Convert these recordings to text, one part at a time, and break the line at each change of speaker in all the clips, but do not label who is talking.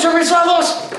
Os abençoados!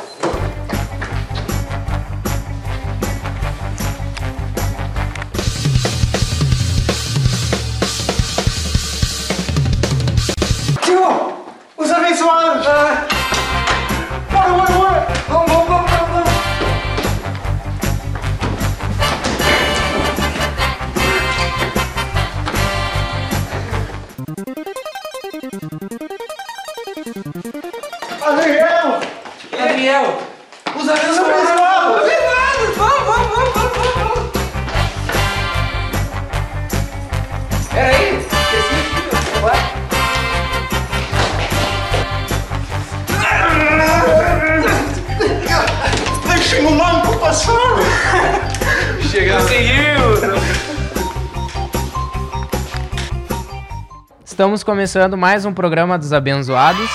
Estamos começando mais um programa dos abençoados.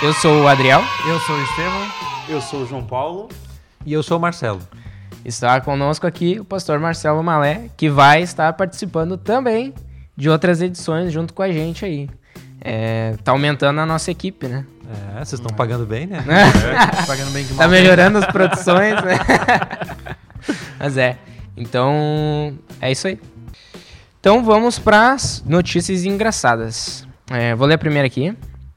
Eu sou o Adriel.
Eu sou o Estevão.
Eu sou o João Paulo.
E eu sou o Marcelo.
Está conosco aqui o pastor Marcelo Malé, que vai estar participando também de outras edições junto com a gente aí. É, tá aumentando a nossa equipe, né?
É, vocês estão pagando bem, né?
Pagando bem que
Tá melhorando as produções, né? Mas é. Então, é isso aí. Então vamos para as notícias engraçadas. É, vou ler a primeira aqui.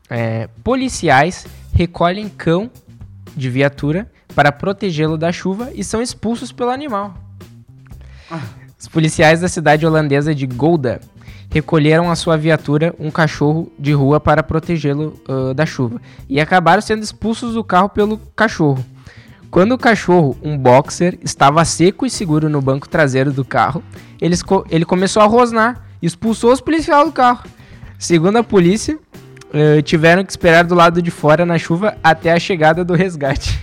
É, policiais recolhem cão de viatura para protegê-lo da chuva e são expulsos pelo animal. Os policiais da cidade holandesa de Gouda recolheram a sua viatura um cachorro de rua para protegê-lo ah, da chuva e acabaram sendo expulsos do carro pelo cachorro. Quando o cachorro, um boxer, estava seco e seguro no banco traseiro do carro, eles co- ele começou a rosnar e expulsou os policiais do carro. Segundo a polícia, eh, tiveram que esperar do lado de fora na chuva até a chegada do resgate.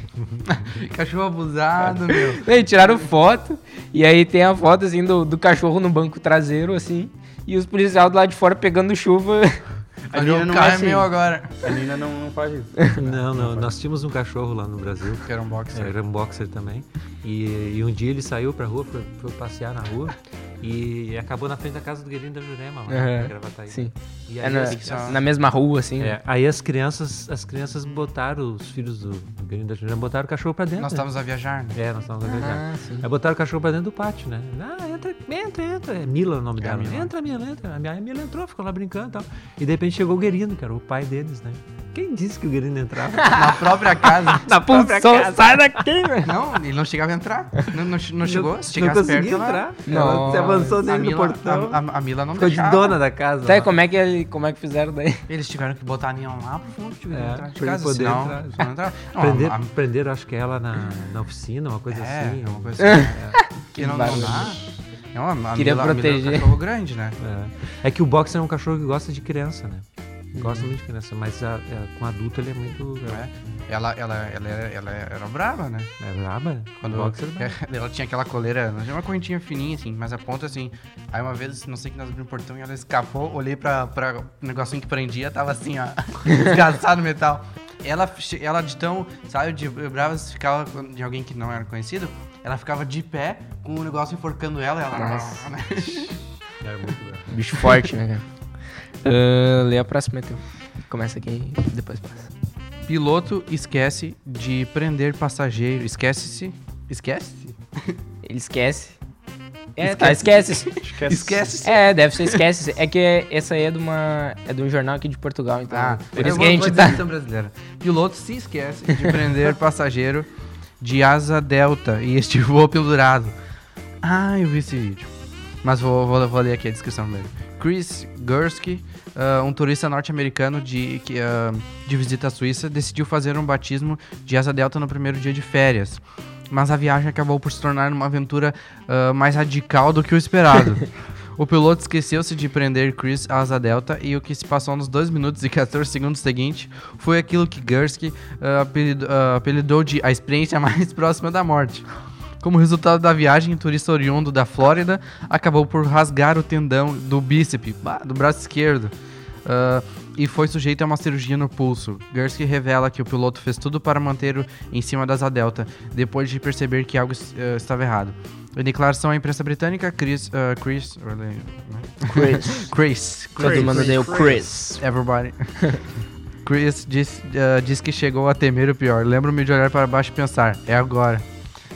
Cachorro abusado, meu.
Aí tiraram foto, e aí tem a foto assim do, do cachorro no banco traseiro, assim, e os policiais do lado de fora pegando chuva.
A
Nina não é
é
assim.
meu agora.
A Nina não, não faz isso.
Não, não. Nós tínhamos um cachorro lá no Brasil.
Que era um boxer.
Era um boxer também. E, e um dia ele saiu pra rua, foi, foi passear na rua. E acabou na frente da casa do Guilherme da Jurema, lá em Gravataí.
Sim.
E
É
aí,
na,
as,
na mesma rua, assim. né?
é, aí as crianças, as crianças botaram, os filhos do Guilherme da Jurema, botaram o cachorro pra dentro.
Nós
né?
estávamos a viajar, né?
É, nós estávamos a viajar.
Ah, sim.
Aí botaram o cachorro pra dentro do pátio, né? Ah, entra, entra, entra. É Mila o nome
É
dela.
Mila.
Entra, Mila, entra. A minha- a Mila entrou, ficou lá brincando e tal. E de repente chegou o Guerino, que era o pai deles, né? Quem disse que o Guerino entrava?
Na própria casa.
Na pulsão, sai daqui, velho.
Não, ele não chegava a entrar. Não, não, não chegou. Se
não
chegasse
conseguia
perto, ela-
entrar.
Não.
Ela se avançou no
Mila,
portão.
a, a- a Mila não
Ficou de
deixava.
dona da casa.
Tá, e
lá.
como é que, ele- como é que fizeram daí?
Eles tiveram que botar a Ninha lá pro fundo de
É,
entrar de casa,
poder
senão,
entrar.
senão não entrava. Não,
Prender,
a-
prenderam, acho que ela na, na oficina, uma coisa
É,
assim.
uma coisa assim. é. Que não, não dá. Não, a, a
Queria
Mila, a Mila é um
proteger.
cachorro grande, né?
É. É que o boxer é um cachorro que gosta de criança, né? Gosta muito de criança, mas a- é, com adulto ele é muito.
É. Ela, ela, ela, era, ela era brava, né?
É braba?
Quando
boxer é brabo.
ela tinha aquela coleira, não tinha uma correntinha fininha assim, mas a ponta assim. Aí uma vez, não sei que nós abrimos o portão e ela escapou, olhei pra, pra um negocinho que prendia, tava assim, ó, desgraçado no metal. Ela, ela de tão, sabe, de brava, se ficava de alguém que não era conhecido, ela ficava de pé com o negócio enforcando ela e ela. né?
É muito brabo.
Bicho forte, né, Ah, lê a próxima, então. Começa aqui e depois passa.
Piloto esquece de prender passageiro. Esquece-se. Esquece-se?
Ele esquece. É, tá, esquece.
Esquece-se.
É, deve ser esquece. É que essa aí é de uma. É de um jornal aqui de Portugal, então.
Ah,
por isso que a gente tá.
brasileira. Piloto se esquece de prender passageiro de asa delta e este voa pendurado. Ah, eu vi esse vídeo. Mas vou, vou, vou ler aqui a descrição primeiro. Chris Gursky, ah, um turista norte-americano de, que, ah, de visita à Suíça, decidiu fazer um batismo de asa delta no primeiro dia de férias. Mas a viagem acabou por se tornar uma aventura ah, mais radical do que o esperado. O piloto esqueceu-se de prender Chris à asa delta e o que se passou nos 2 minutos e 14 segundos seguintes foi aquilo que Gursky apelidou, ah, apelidou de a experiência mais próxima da morte. Como resultado da viagem, o turista oriundo da Flórida acabou por rasgar o tendão do bíceps, do braço esquerdo, ah, e foi sujeito a uma cirurgia no pulso. Gursky revela que o piloto fez tudo para manter-o em cima da asa delta, depois de perceber que algo ah, estava errado. Em declaração à imprensa britânica, Chris... ah, Chris...
Chris.
Chris.
Todo mundo deu Chris.
Everybody. Chris diz, ah, diz que chegou a temer o pior. Lembro-me de olhar para baixo e pensar, é agora.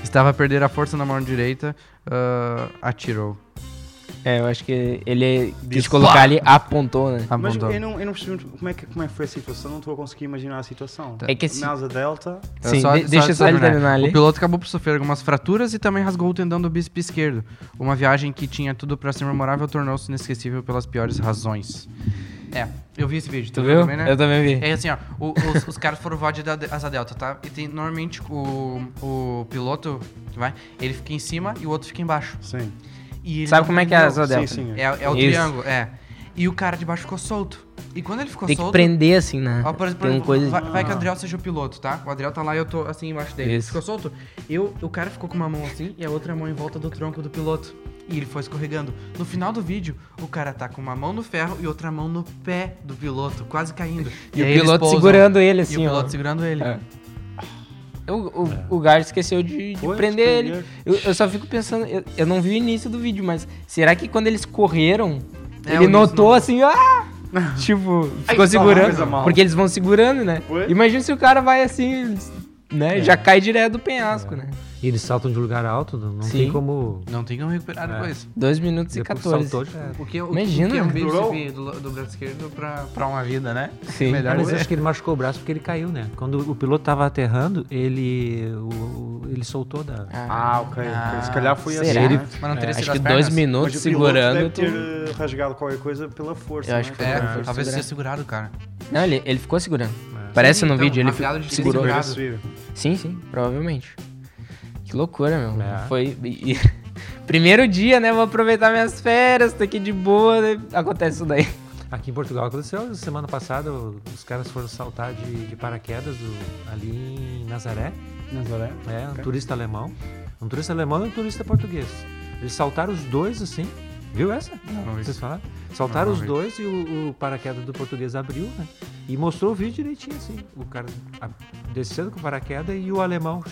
Estava a perder a força na mão direita, ah, atirou.
É, eu acho que ele quis
Disse-
colocar ali, apontou, né?
Mas
Apontou.
eu não, eu não percebi muito como é, que, como é que foi a situação, não estou a conseguir imaginar a situação.
É que esse-
Na asa delta,
É
Sim, de- deixa só ele terminar ali.
O piloto acabou por sofrer algumas fraturas e também rasgou o tendão do bíceps esquerdo. Uma viagem que tinha tudo pra ser memorável tornou-se inesquecível pelas piores razões. É, eu vi esse vídeo.
Tu viu?
Também, né?
Eu também vi.
É assim, ó, o- os, os caras foram voar de da- asa delta, tá? E tem normalmente o, o piloto que vai, ele fica em cima e o outro fica embaixo.
sim.
E ele
Sabe
não
como é que é a asa delta?
Sim, sim.
É, é o
Isso.
triângulo, é. E o cara de baixo ficou solto. E quando ele ficou
Tem que
solto.
prender assim, né?
Ó, por, por
Tem uma
exemplo,
coisa...
vai, vai que o Adriel seja o piloto, tá? O Adriel tá lá e eu tô assim embaixo dele.
Isso.
Ficou solto? Eu, o cara ficou com uma mão assim e a outra mão em volta do tronco do piloto. E ele foi escorregando. No final do vídeo, o cara tá com uma mão no ferro e outra mão no pé do piloto, quase caindo.
E o
aí eles
piloto
pousam.
segurando ele
E
assim,
o
ó.
piloto segurando ele.
É. O, o, o Gar esqueceu de, de
Foi,
prender ele. Eu, eu só fico pensando, eu, eu não vi o início do vídeo, mas será que quando eles correram,
É, o
ele notou
não.
assim, ah! tipo, ficou
Ai,
segurando. Porque eles vão segurando, né? Imagina se o cara vai assim, né? Já cai direto do penhasco, né?
E eles saltam de lugar alto, não
Sim.
tem como.
Não tem como recuperar
É.
depois.
2 minutos e
Depois
14.
saltou, já era.
O que, o,
Imagina.
o que é um
Durou?
bíceps do, do braço esquerdo pra, pra uma vida, né?
Sim.
Melhor
Mas acho que ele machucou o braço porque ele caiu, né? Quando o piloto tava aterrando, ele, o- o- ele soltou da.
Ah, ok. ok. Se calhar foi
será?
assim.
Ele-
né?
Mas não teria
Acho
sido
que
as
dois
pernas?
minutos
Mas o piloto
segurando.
deve
Tu...
ter eh, rasgado qualquer coisa pela força.
Eu acho
né?
que
É,
Foi
talvez tenha segurado, cara.
Não, ele, ele ficou segurando. Parece
Sim,
no
então,
vídeo, ele segurou. Sim, sim, provavelmente. Que loucura, meu.
É.
Foi. Primeiro dia, né? Vou aproveitar minhas férias, tô aqui de boa, né? acontece isso daí.
Aqui em Portugal aconteceu semana passada, os caras foram saltar de, de paraquedas do- ali em Nazaré.
Nazaré.
É, um
Ok.
turista alemão. Um turista alemão e um turista português. Eles saltaram os dois assim. Viu essa?
Não,
Vocês falaram? Saltaram
Não,
os
vi.
dois e o, o paraquedas do português abriu, né? E mostrou o vídeo direitinho assim. O cara descendo com o paraquedas e o alemão.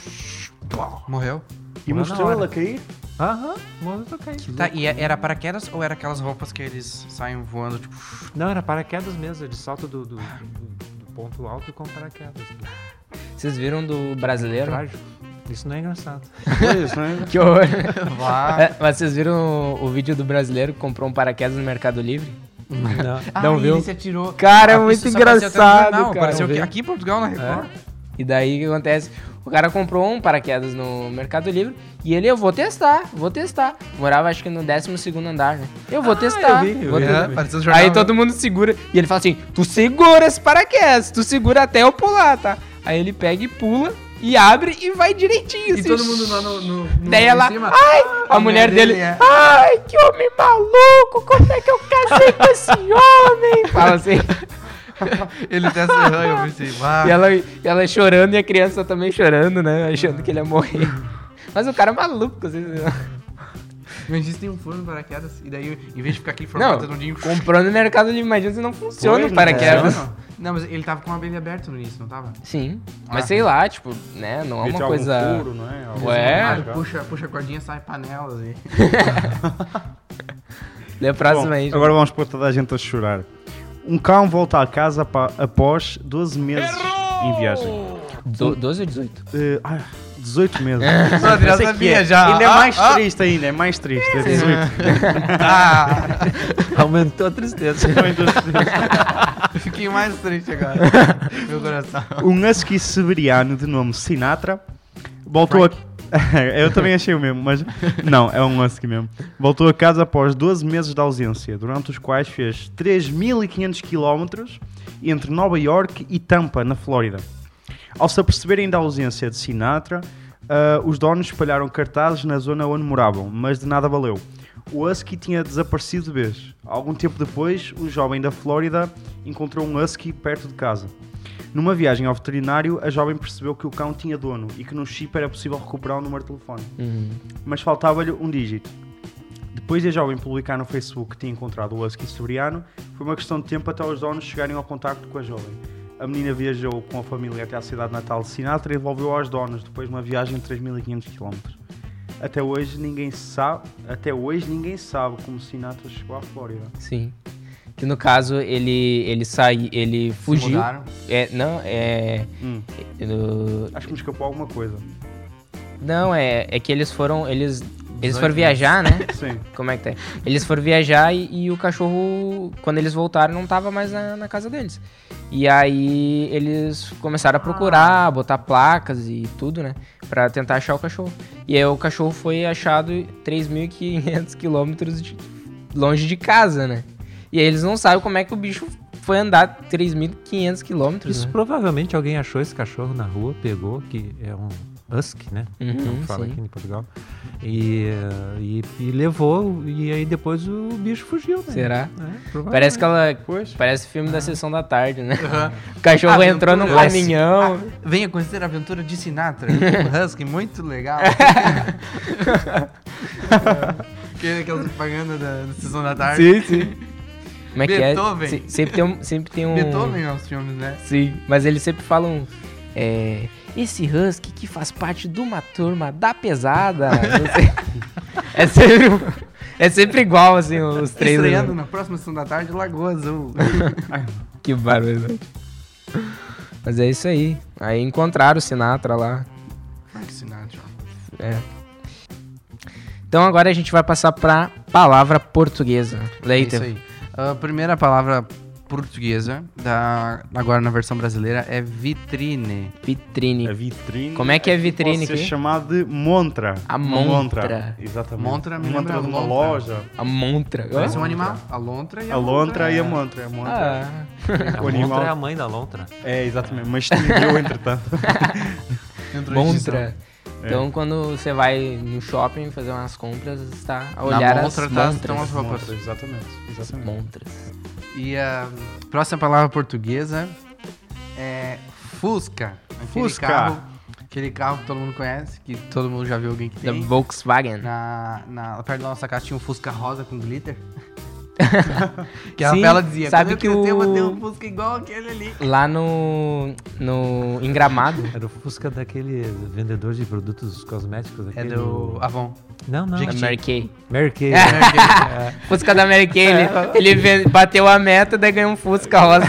Morreu?
E mostrou ela cair?
Aham, mostrou cair.
Tá, e é- era paraquedas ou era aquelas roupas que eles saem voando, tipo...
Não, era paraquedas mesmo, de salto do, do, do- do ponto alto com paraquedas.
Vocês viram do brasileiro?
Trágico. Isso não é engraçado.
Pois, né?
Que horror.
Vá.
É, mas vocês viram o, o vídeo do brasileiro que comprou um paraquedas no Mercado Livre?
Não.
Ah,
Não
e
viu?
ele se atirou.
Cara, é
Ah,
muito
isso
engraçado,
jornal,
cara.
Aqui, aqui em Portugal, na Record.
E daí o que acontece? O cara comprou um paraquedas no Mercado Livre e ele, eu vou testar, vou testar. Morava acho que no 12 andar, né? Eu vou testar.
eu vi, eu
vou
vi.
testar.
É,
Aí
né?
todo mundo segura. E ele fala assim: Tu segura esse paraquedas, tu segura até eu pular, tá? Aí ele pega e pula e abre e vai direitinho.
E
assim.
todo mundo lá no... no, no
Daí ela,
cima.
ai, a,
A
mulher
mulher
dele,
dele é.
ai, que homem maluco, como é que eu casei com esse homem? Fala assim.
Ele até serrou, eu pensei.
E ela, e ela chorando e a criança também chorando, né? Achando que ele ia morrer. Mas o cara é maluco, assim.
Mas isso tem um forno de paraquedas. E daí, em vez de ficar aqui
Não,
formado redondinho...
comprou no mercado de imagina se não funciona o
não
paraquedas.
funciona.
Não, mas ele tava com uma Bíblia aberta no início, não tava?
Sim. Mas
Ah.
sei lá, tipo, né? Não é uma
algum
coisa.
furo, não é? Algum
Ué.
Ah,
lugar.
puxa, puxa a cordinha, sai panelas e...
Lê a próxima aí.
Bom, agora vamos pôr toda a gente a chorar. Um cão volta a casa pa- após 12 meses em viagem.
Do, 12 ou 18?
Eh, ah, 18 meses.
O Adriano
Eu sei que
sabia
é.
já.
Ainda é
Ah,
mais
ah.
triste ainda, é mais triste. É 18.
Ah,
Aumentou a tristeza.
fiquei mais triste agora. Meu coração.
Um husky siberiano de nome Sinatra voltou a... Eu também achei o mesmo, mas não, é um husky mesmo. Voltou a casa após 12 meses de ausência, durante os quais fez 3.500 km entre Nova York e Tampa, na Flórida. Ao se aperceberem da ausência de Sinatra, ah, os donos espalharam cartazes na zona onde moravam, mas de nada valeu. O husky tinha desaparecido de vez. Algum tempo depois, o jovem da Flórida encontrou um husky perto de casa. Numa viagem ao veterinário, a jovem percebeu que o cão tinha dono e que no chip era possível recuperar o número de telefone.
Uhum.
Mas faltava-lhe um dígito. Depois de a jovem publicar no Facebook que tinha encontrado o husky siberiano, foi uma questão de tempo até os donos chegarem ao contacto com a jovem. A menina viajou com a família até à cidade natal de Sinatra e devolveu aos donos depois de uma viagem de 3.500 km. Até hoje ninguém sabe, até hoje ninguém sabe como Sinatra chegou à Flórida.
Sim. Que no caso ele ele sai, ele
Se
fugiu.
mudaram.
É, não, é
Hum,
no-
acho que me escapou alguma coisa.
não é, é que eles foram eles eles
18
foram viajar, né?
Sim.
Como é que tá? Eles foram viajar e, e o cachorro, quando eles voltaram, não tava mais na, na casa deles. E aí eles começaram a procurar, botar placas e tudo, né? Pra tentar achar o cachorro. E aí o cachorro foi achado 3.500 quilômetros de- longe de casa, né? E aí eles não sabem como é que o bicho foi andar 3.500 quilômetros.
Isso
Né?
provavelmente alguém achou esse cachorro na rua, pegou, que é um husky, né?
Uhum,
Como fala
sim.
aqui em Portugal. E, e, e levou, e aí depois o bicho fugiu, né?
Será?
É.
Parece que ela.
Pois.
Parece filme da sessão da tarde, né?
Aham.
O cachorro entrou num
Aventura.
caminhão.
Venha conhecer a aventura de Sinatra. Um husky muito legal. que aquela propaganda da, da sessão da tarde.
Sim, sim. Como é que
Beethoven.
é? Se- sempre tem um. Sempre tem um...
Beethoven aos filmes, né?
Sim, mas eles sempre falam. É, esse husky que faz parte de uma turma da pesada. é, sempre, é sempre igual, assim, os três.
Estreando na próxima sessão da tarde, Lagoa Azul.
Que barulho. Mas é isso aí. Aí encontraram o Sinatra lá.
Frank Sinatra.
É. Então agora a gente vai passar pra palavra portuguesa.
É
Leiter.
isso aí. A primeira palavra portuguesa, da, agora na versão brasileira, é vitrine.
Vitrine.
A vitrine.
Como é que é vitrine
Pode ser chamado de montra.
A
Uma
montra.
Exatamente.
Montra me
montra
lembra
de uma loja.
A montra.
Parece um
Montra.
animal. A lontra e a,
A lontra e a
é.
montra. A montra.
Ah,
A
o animal-
montra é a mãe da lontra.
É, exatamente. Mas estendeu entretanto.
Montra. Então, quando você vai no shopping fazer umas compras, está a
Na
olhar
montra
as
tá-
montras.
estão as roupas.
Montra, exatamente. exatamente.
Montras.
E a próxima palavra portuguesa é Fusca. Aquele
Fusca.
Carro, aquele carro que todo mundo conhece, que todo mundo já viu alguém que
Da
tem.
Volkswagen.
Na, na, perto da nossa casa tinha um Fusca rosa com glitter. que a
Sim,
Bela dizia,
sabe que
crescer, eu
o-
um Fusca igual aquele ali.
Lá no, no em Gramado.
Era o Fusca daquele vendedor de produtos cosméticos.
É
aquele
do Avon.
Não, não.
da
Jequiti.
Mary Kay.
Mary Kay.
Fusca da Mary Kay. Ele, ele bateu a meta, daí ganhou um Fusca rosa.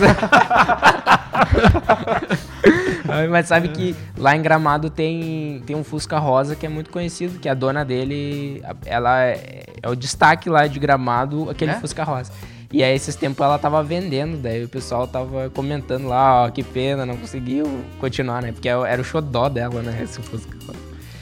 Mas sabe que lá em Gramado tem, tem um Fusca rosa que é muito conhecido, que a dona dele, a- ela é, é o destaque lá de Gramado, aquele
É?
Fusca rosa. E aí esses tempos ela tava vendendo, daí o pessoal tava comentando lá, ó, que pena, não conseguiu continuar, né? Porque era o xodó dela, né, esse Fusca rosa.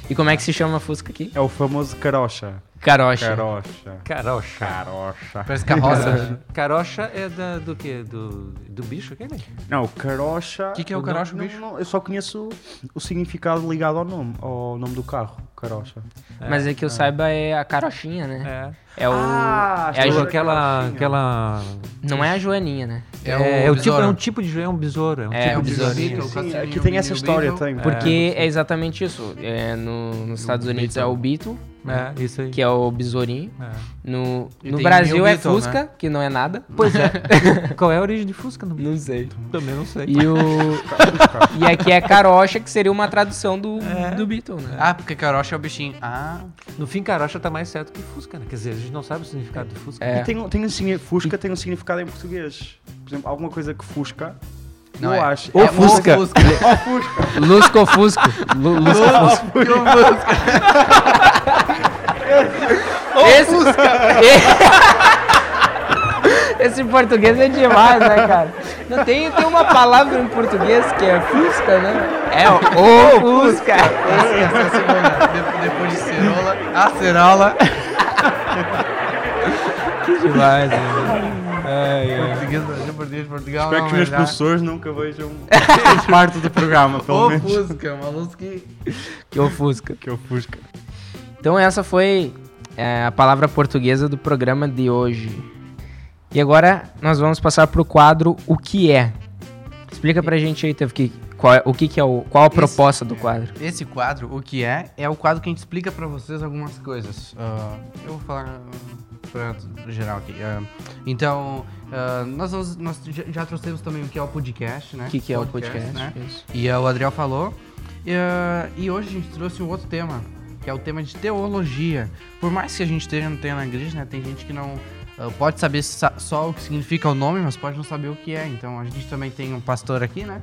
E como é que se chama Fusca aqui?
É o famoso carocha.
Carocha.
Carocha.
Carocha.
Carocha.
Parece carroça.
Carocha é da, do quê? Do, do bicho aquele?
Não, o carocha.
Que que é o carocha,
não,
bicho?
não, eu só conheço o significado ligado ao nome, ao nome do carro, carocha.
Mas é que eu saiba é a carochinha, né?
É.
É o.
Ah,
é a Jo-
aquela,
carochinha.
aquela...
Não é a Joaninha, né?
É,
É,
o
o tipo, é um tipo de... É um besouro. É um
É,
tipo
o
de
besouro.
Sim, aqui tem essa história, tem.
Porque é, exatamente isso. É, no, nos Estados Unidos é o Beetle,
É, isso aí.
que é o besourinho.
É.
No, no Brasil é
Beetle,
Fusca, que não é nada.
Pois é. Qual é a origem de Fusca? Não,
Não sei.
também não sei.
E, o, e aqui é carocha, que seria uma tradução do, do Beetle, né?
Ah, porque carocha é o bichinho. Ah,
No fim, carocha tá mais certo que Fusca, né? Quer dizer, a gente não sabe o significado de Fusca.
É.
E tem, um- tem um Fusca tem um significado em português. Por exemplo, alguma coisa que Fusca.
Não
eu
é.
acho.
O
é
Fusca.
Fusca.
Lusco Fusco. Lu- Lusco Fusco. Esse, Esse português é demais, né, cara? Não tem, tem uma palavra em português que é Fusca, né? É o, o Fusca.
Essa é a segunda. De- Depois de cerola, a cerola.
Demais, né?
Português, Portugal.
Espero
não,
que os meus
já-
professores nunca vejam parte do programa, pelo
O
menos.
Fusca, uma luz que...
Que o Fusca.
Que é o Fusca.
Então essa foi é, a palavra portuguesa do programa de hoje. E agora nós vamos passar pro quadro O que é. Explica pra gente aí, Tev, que, qual é, o que, que é o. Qual a
Esse-
proposta do quadro?
Esse quadro, o que é, é o quadro que a gente explica pra vocês algumas coisas. Ah, eu vou falar ah, pra geral aqui. Ah, então, ah, nós, vamos- nós já, já trouxemos também o que é o podcast, né?
O que, que é o podcast?
né?
Isso.
E ah, o Adriel falou. E hoje a gente trouxe um outro tema, que é o tema de teologia. Por mais que a gente esteja no tema na igreja, né? Tem gente que não ah, pode saber sa- só o que significa o nome, mas pode não saber o que é. Então a gente também tem um pastor aqui, né?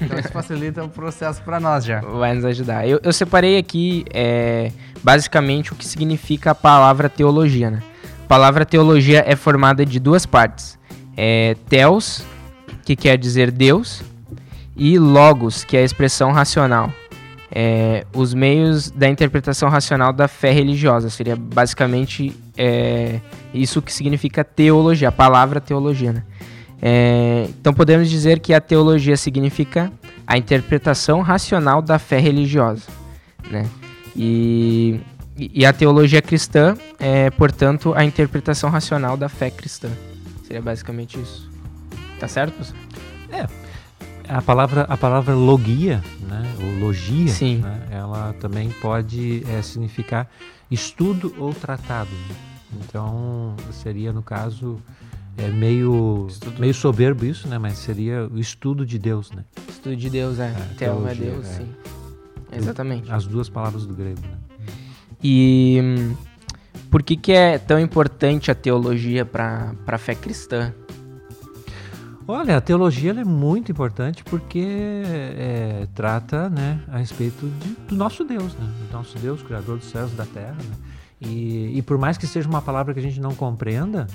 Então isso facilita o processo para nós já.
Vai nos ajudar. Eu, eu separei aqui, é, basicamente, o que significa a palavra teologia, né? A palavra teologia é formada de duas partes. É theos, que quer dizer Deus, e logos, que é a expressão racional. É, os meios da interpretação racional da fé religiosa. Seria basicamente é, isso que significa teologia, a palavra teologia, né? É, então podemos dizer que a teologia significa a interpretação racional da fé religiosa, né? E, e a teologia cristã é, portanto, a interpretação racional da fé cristã. Seria basicamente isso. Tá certo, professor?
A palavra, a palavra logia, né, ou logia,
Sim.
né, ela também pode eh, significar estudo ou tratado. Então, seria, no caso, é meio, meio soberbo isso, né, mas seria o estudo de Deus, né?
Estudo de Deus, é.
É,
é
teologia,
Deus,
é.
sim. Exatamente.
As duas palavras do grego, né?
E hum, por que, que é tão importante a teologia para a fé cristã?
Olha, a teologia é muito importante porque é, trata né, a respeito de- do nosso Deus, né? Do nosso Deus, Criador dos céus e da terra. né? E, e por mais que seja uma palavra que a gente não compreenda,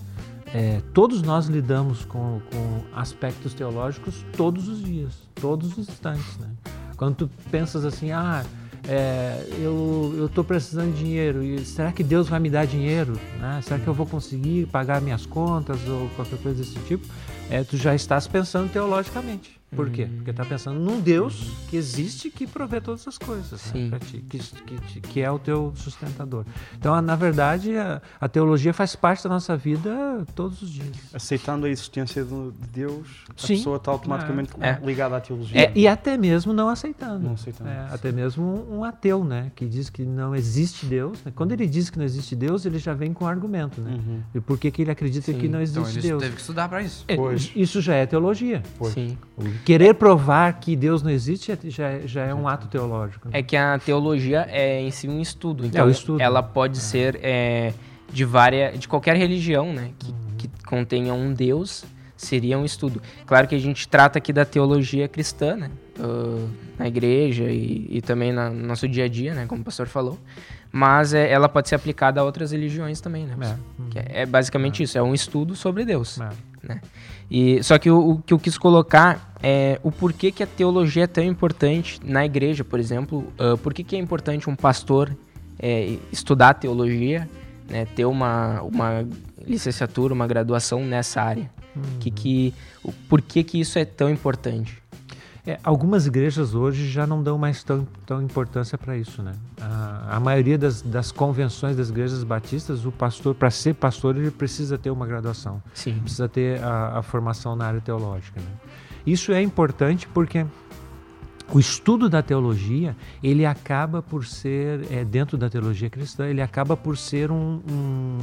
é, todos nós lidamos com, com aspectos teológicos todos os dias, todos os instantes. Né? Quando tu pensas assim, ah, é, eu estou precisando de dinheiro, e será que Deus vai me dar dinheiro? né? Será que eu vou conseguir pagar minhas contas ou qualquer coisa desse tipo? É, tu já estás pensando teologicamente. Por quê? Porque está pensando num Deus que existe que provê todas as coisas
Sim.
né, para ti, que, que, que é o teu sustentador. Então, na verdade, a, a teologia faz parte da nossa vida todos os dias.
Aceitando a existência de de Deus, a
Sim.
pessoa está automaticamente
É.
ligada à teologia.
É, e até mesmo não aceitando.
Não aceitando.
É, até mesmo um, um ateu, né? Que diz que não existe Deus. né, Quando ele diz que não existe Deus, ele já vem com argumento, né?
Uhum.
E por que, que ele acredita
Sim,
que não
Então
existe
ele
Deus?
teve que estudar para isso.
É,
Pois.
Isso já é teologia.
Pois.
Sim.
O Querer provar que Deus não existe é- já, é- já é um ato teológico. né?
É que a teologia é em si um estudo. Então,
É, estudo.
ela pode ser é, de várias, de qualquer religião, né? Que, que contenha um Deus, seria um estudo. Claro que a gente trata aqui da teologia cristã, né? ah, na igreja e, e também na- no nosso dia a dia, né? Como o pastor falou. Mas é, ela pode ser aplicada a outras religiões também, né?
É.
É, é basicamente isso, é um estudo sobre Deus.
É.
né? E, só que o, o que eu quis colocar é o porquê que a teologia é tão importante na igreja, por exemplo. ah, por que, que é importante um pastor é, estudar teologia, né, ter uma, uma licenciatura, uma graduação nessa área? Que, que, o, por que, que isso é tão importante?
É, algumas igrejas hoje já não dão mais tão, tão importância para isso, né? A, a maioria das, das convenções das igrejas batistas, o pastor, para ser pastor, ele precisa ter uma graduação,
Sim.
precisa ter a, a formação na área teológica. Né? Isso é importante porque o estudo da teologia, ele acaba por ser, é, dentro da teologia cristã, ele acaba por ser um, um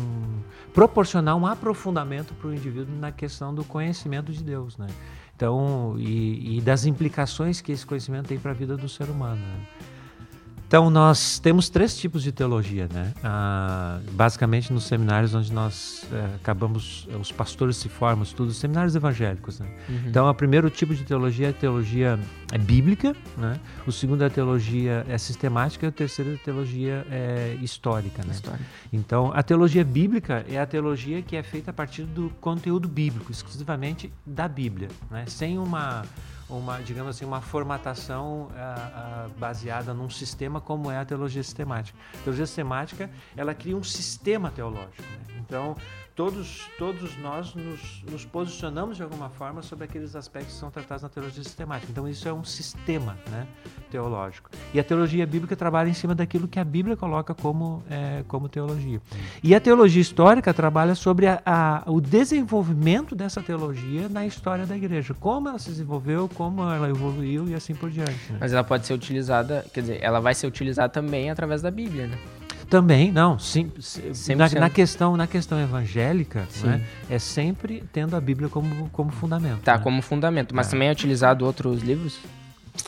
proporcionar um aprofundamento para o indivíduo na questão do conhecimento de Deus, né? Então, e, e das implicações que esse conhecimento tem para a vida do ser humano. né? Então, nós temos três tipos de teologia, né? Ah, basicamente, nos seminários onde nós eh, acabamos, os pastores se formam, estudam, seminários evangélicos, né? Então, o primeiro tipo de teologia é a teologia é bíblica, né? O segundo é a teologia é sistemática e o terceiro é a teologia é histórica, né?
História.
Então, a teologia bíblica é a teologia que é feita a partir do conteúdo bíblico, exclusivamente da Bíblia, né? Sem uma, uma digamos assim, uma formatação ah, ah, baseada num sistema como é a teologia sistemática. A teologia sistemática, ela cria um sistema teológico, né? Então, todos, todos nós nos, nos posicionamos de alguma forma sobre aqueles aspectos que são tratados na teologia sistemática. Então, isso é um sistema né, teológico. E a teologia bíblica trabalha em cima daquilo que a Bíblia coloca como, é, como teologia. E a teologia histórica trabalha sobre a, a- o desenvolvimento dessa teologia na história da igreja. Como ela se desenvolveu, como ela evoluiu e assim por diante. né?
Mas ela pode ser utilizada, quer dizer, ela vai ser utilizada também através da Bíblia, né?
Também, não, sim, sim, na,
100%.
na questão, na questão evangélica, né, é sempre tendo a Bíblia como, como fundamento.
Tá,
né?
como fundamento. Mas
É.
também é utilizado outros livros?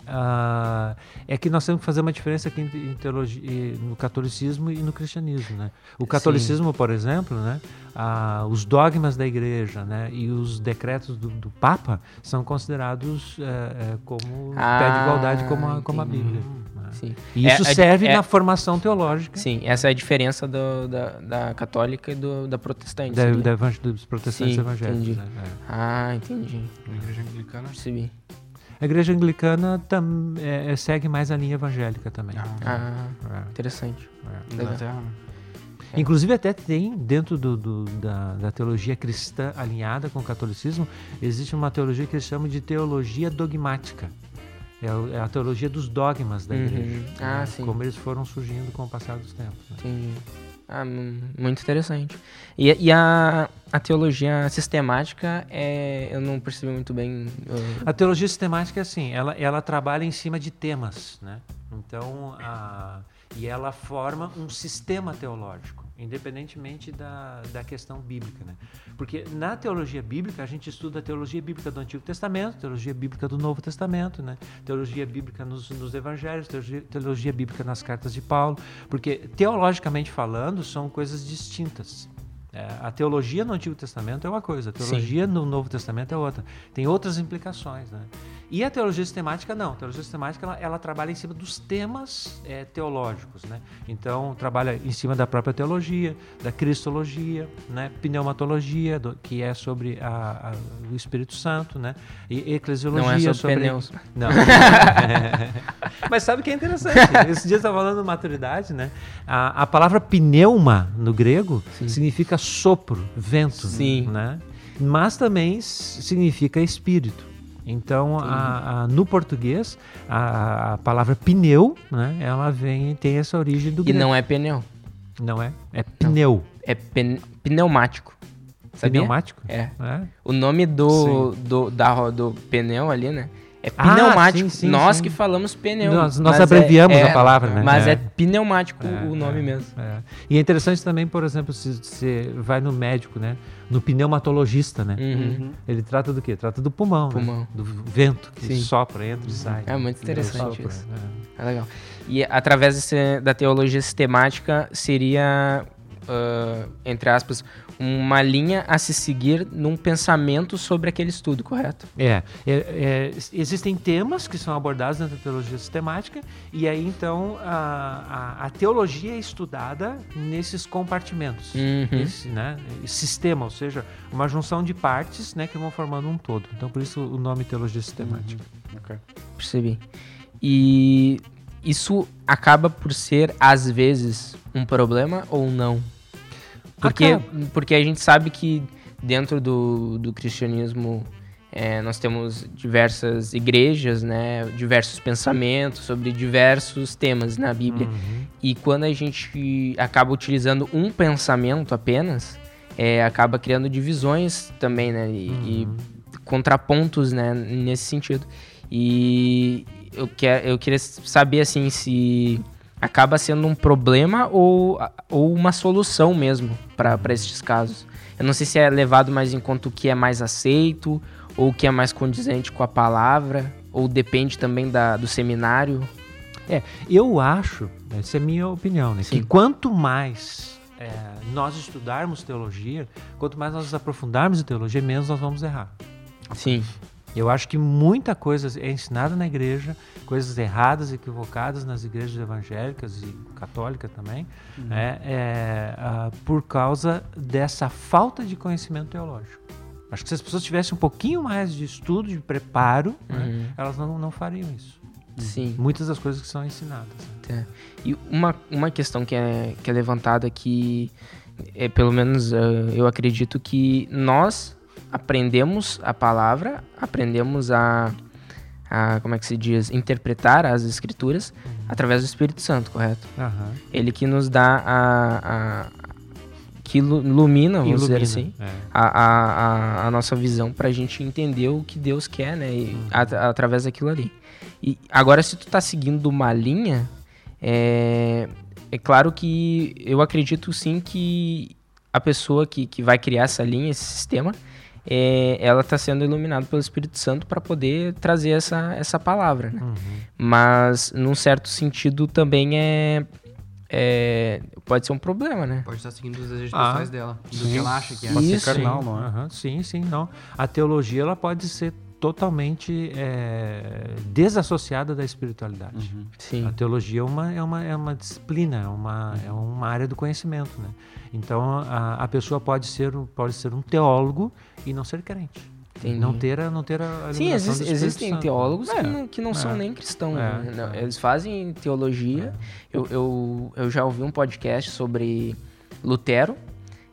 Ah, é que nós temos que fazer uma diferença aqui em, teologia, no catolicismo e no cristianismo, né? O catolicismo, por exemplo, né? Ah, os dogmas da igreja, né? E os decretos do, do Papa são considerados é, é, como
Ah,
pé de igualdade como a, como a. Bíblia. né?
Sim.
E isso
É, é-
serve
é-
na formação teológica
Sim, essa é a diferença do- da, da católica e do, da protestante.
da,
seria?
da evang- dos protestantes
Sim,
evangélicos.
entendi.
né? É.
Ah, entendi.
Na igreja anglicana.
Percebi.
A igreja anglicana tam, é, é, segue mais a linha evangélica também.
Ah,
Ah,
É,
interessante.
é.
Né?
Inclusive até tem dentro do, do- da, da teologia cristã alinhada com o catolicismo, existe uma teologia que eles chamam de teologia dogmática. É, é a teologia dos dogmas da
Uhum.
igreja.
Ah,
né?
sim.
Como eles foram surgindo com o passar dos tempos. né?
Entendi. Ah, mu- muito interessante. E, e a, a teologia sistemática, é, eu não percebi muito bem. eu-
A teologia sistemática é assim, ela, ela trabalha em cima de temas, né? Então, a, e ela forma um sistema teológico, independentemente da, da questão bíblica, né? Porque na teologia bíblica, a gente estuda a teologia bíblica do Antigo Testamento, teologia bíblica do Novo Testamento, né? Teologia bíblica nos, nos evangelhos, teologia, teologia bíblica nas cartas de Paulo, porque teologicamente falando, são coisas distintas. É, a teologia no Antigo Testamento é uma coisa, a teologia no Novo Testamento é outra. Tem outras implicações, né? E a teologia sistemática não. A teologia sistemática ela, ela trabalha em cima dos temas é, teológicos, né? Então trabalha em cima da própria teologia, da cristologia, né? Pneumatologia, do- que é sobre a- a- o Espírito Santo, né? E eclesiologia
Não é sobre pneus.
não. Mas sabe o que é interessante? Esse dia estava falando de maturidade, né? A, a palavra pneuma no grego significa sopro, vento,
Sim.
né? Mas também significa espírito. Então, a- a- no português, a, a palavra pneu, né? Ela vem tem essa origem do
E
grego.
não é pneu,
Não é? É pneu.
é pen- pneumático. Sabia?
Pneumático?
É.
É?
O nome do, do, da, do pneu ali, né? É
Ah,
pneumático.
sim, sim,
Nós
sim.
que falamos pneu.
Nós- nós
mas
abreviamos a palavra, né?
Mas é,
É.
pneumático
É,
o nome
é,
mesmo.
é. E é interessante também, por exemplo, se você vai no médico, né? No pneumatologista, né?
Uhum.
Ele trata do quê? Trata do pulmão, né?
Pulmão.
Do vento que sopra, entra e sai.
É muito interessante
sopra,
isso.
é.
É legal. E através desse- da teologia sistemática seria, ah, entre aspas, uma linha a se seguir num pensamento sobre aquele estudo, correto?
É, é, é, existem temas que são abordados dentro da teologia sistemática e aí então a, a, a teologia é estudada nesses compartimentos,
Uhum.
esse, né, esse sistema, ou seja, uma junção de partes né, que vão formando um todo. Então por isso o nome teologia sistemática.
Percebi. E isso acaba por ser, às vezes, um problema ou não? Porque,
Acaba.
porque a gente sabe que dentro do, do cristianismo é, nós temos diversas igrejas, né? Diversos pensamentos sobre diversos temas na Bíblia.
Uhum.
E quando a gente acaba utilizando um pensamento apenas, é, acaba criando divisões também, né? E, e contrapontos, né? Nesse sentido. E eu, quer, eu queria saber, assim, se acaba sendo um problema ou, ou uma solução mesmo para esses casos. Eu não sei se é levado mais em conta o que é mais aceito ou o que é mais condizente com a palavra, ou depende também da, do seminário.
Eu acho, essa é a minha opinião, né, que quanto mais é, nós estudarmos teologia, quanto mais nós nos aprofundarmos em teologia, menos nós vamos errar.
Sim.
Eu acho que muita coisa é ensinada na igreja, coisas erradas, equivocadas nas igrejas evangélicas e católicas também, é, é, ah, por causa dessa falta de conhecimento teológico. Acho que se as pessoas tivessem um pouquinho mais de estudo, de preparo, né,
Uhum.
elas não, não fariam isso.
Sim.
Muitas das coisas que são ensinadas. né?
E uma, uma questão que é, que é levantada aqui, é, pelo menos eh, eu acredito que nós aprendemos a palavra, aprendemos a, a, como é que se diz, interpretar as escrituras através do Espírito Santo, correto?
Aham.
Ele que nos dá a... a que ilu- ilumina, vamos dizer
Ilumina,
assim,
é.
a, a, a, a nossa visão pra gente entender o que Deus quer, né? E at- através daquilo ali. E agora, se tu tá seguindo uma linha, é, é claro que eu acredito sim que a pessoa que, que vai criar essa linha, esse sistema, é, ela está sendo iluminada pelo Espírito Santo para poder trazer essa, essa palavra, né?
Uhum.
Mas, num certo sentido, também é, é- pode ser um problema, né?
Pode estar seguindo os desejos
Ah,
pessoais dela, do
sim.
que ela acha que é.
Pode ser
Isso.
carnal, não é?
Aham, sim, sim, não. A teologia ela pode ser totalmente é, desassociada da espiritualidade.
Uhum.
Sim.
A teologia é uma, é uma, é uma disciplina, é uma, é uma área do conhecimento. Né? Então a, a pessoa pode ser, um- pode ser um teólogo e não ser crente.
Entendi.
Não ter, a- não ter a
Sim,
iluminação
exis-
do Espírito
existem
Santo.
teólogos que
É,
não, que não são
é.
nem cristãos.
É,
né? Não,
é.
Eles fazem teologia. Eu, eu, eu já ouvi um podcast sobre Lutero,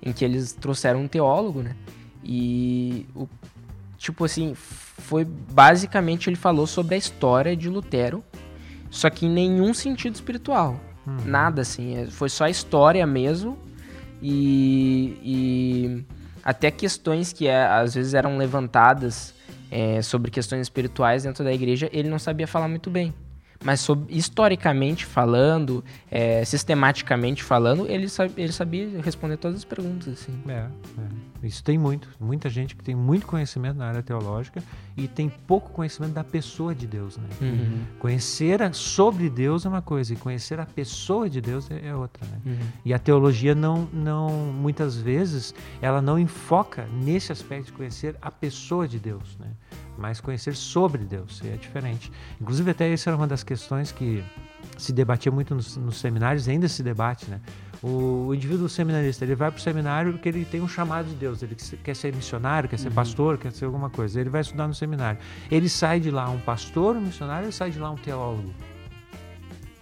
em que eles trouxeram um teólogo, né? E, o, tipo assim, foi basicamente ele falou sobre a história de Lutero, só que em nenhum sentido espiritual.
Uhum.
Nada assim, é- foi só a história mesmo. E, e até questões que é, às vezes eram levantadas é, sobre questões espirituais dentro da igreja, ele não sabia falar muito bem. Mas sobre, historicamente falando, é, sistematicamente falando, ele, ele sabia responder todas as perguntas. Assim.
É, é. Isso tem muito. Muita gente que tem muito conhecimento na área teológica e tem pouco conhecimento da pessoa de Deus. Né?
Uhum.
Conhecer a- sobre Deus é uma coisa e conhecer a pessoa de Deus é, é outra. Né?
Uhum.
E a teologia não, não, muitas vezes, ela não enfoca nesse aspecto de conhecer a pessoa de Deus, né? Mas conhecer sobre Deus, e é diferente. Inclusive, até essa era uma das questões que se debatia muito nos, nos seminários, ainda se debate, né? O, o indivíduo seminarista, ele vai para o seminário porque ele tem um chamado de Deus, ele quer- ser missionário, quer ser pastor, quer ser alguma coisa, ele vai estudar no seminário. Ele sai de lá um pastor, um missionário, ele sai de lá um teólogo.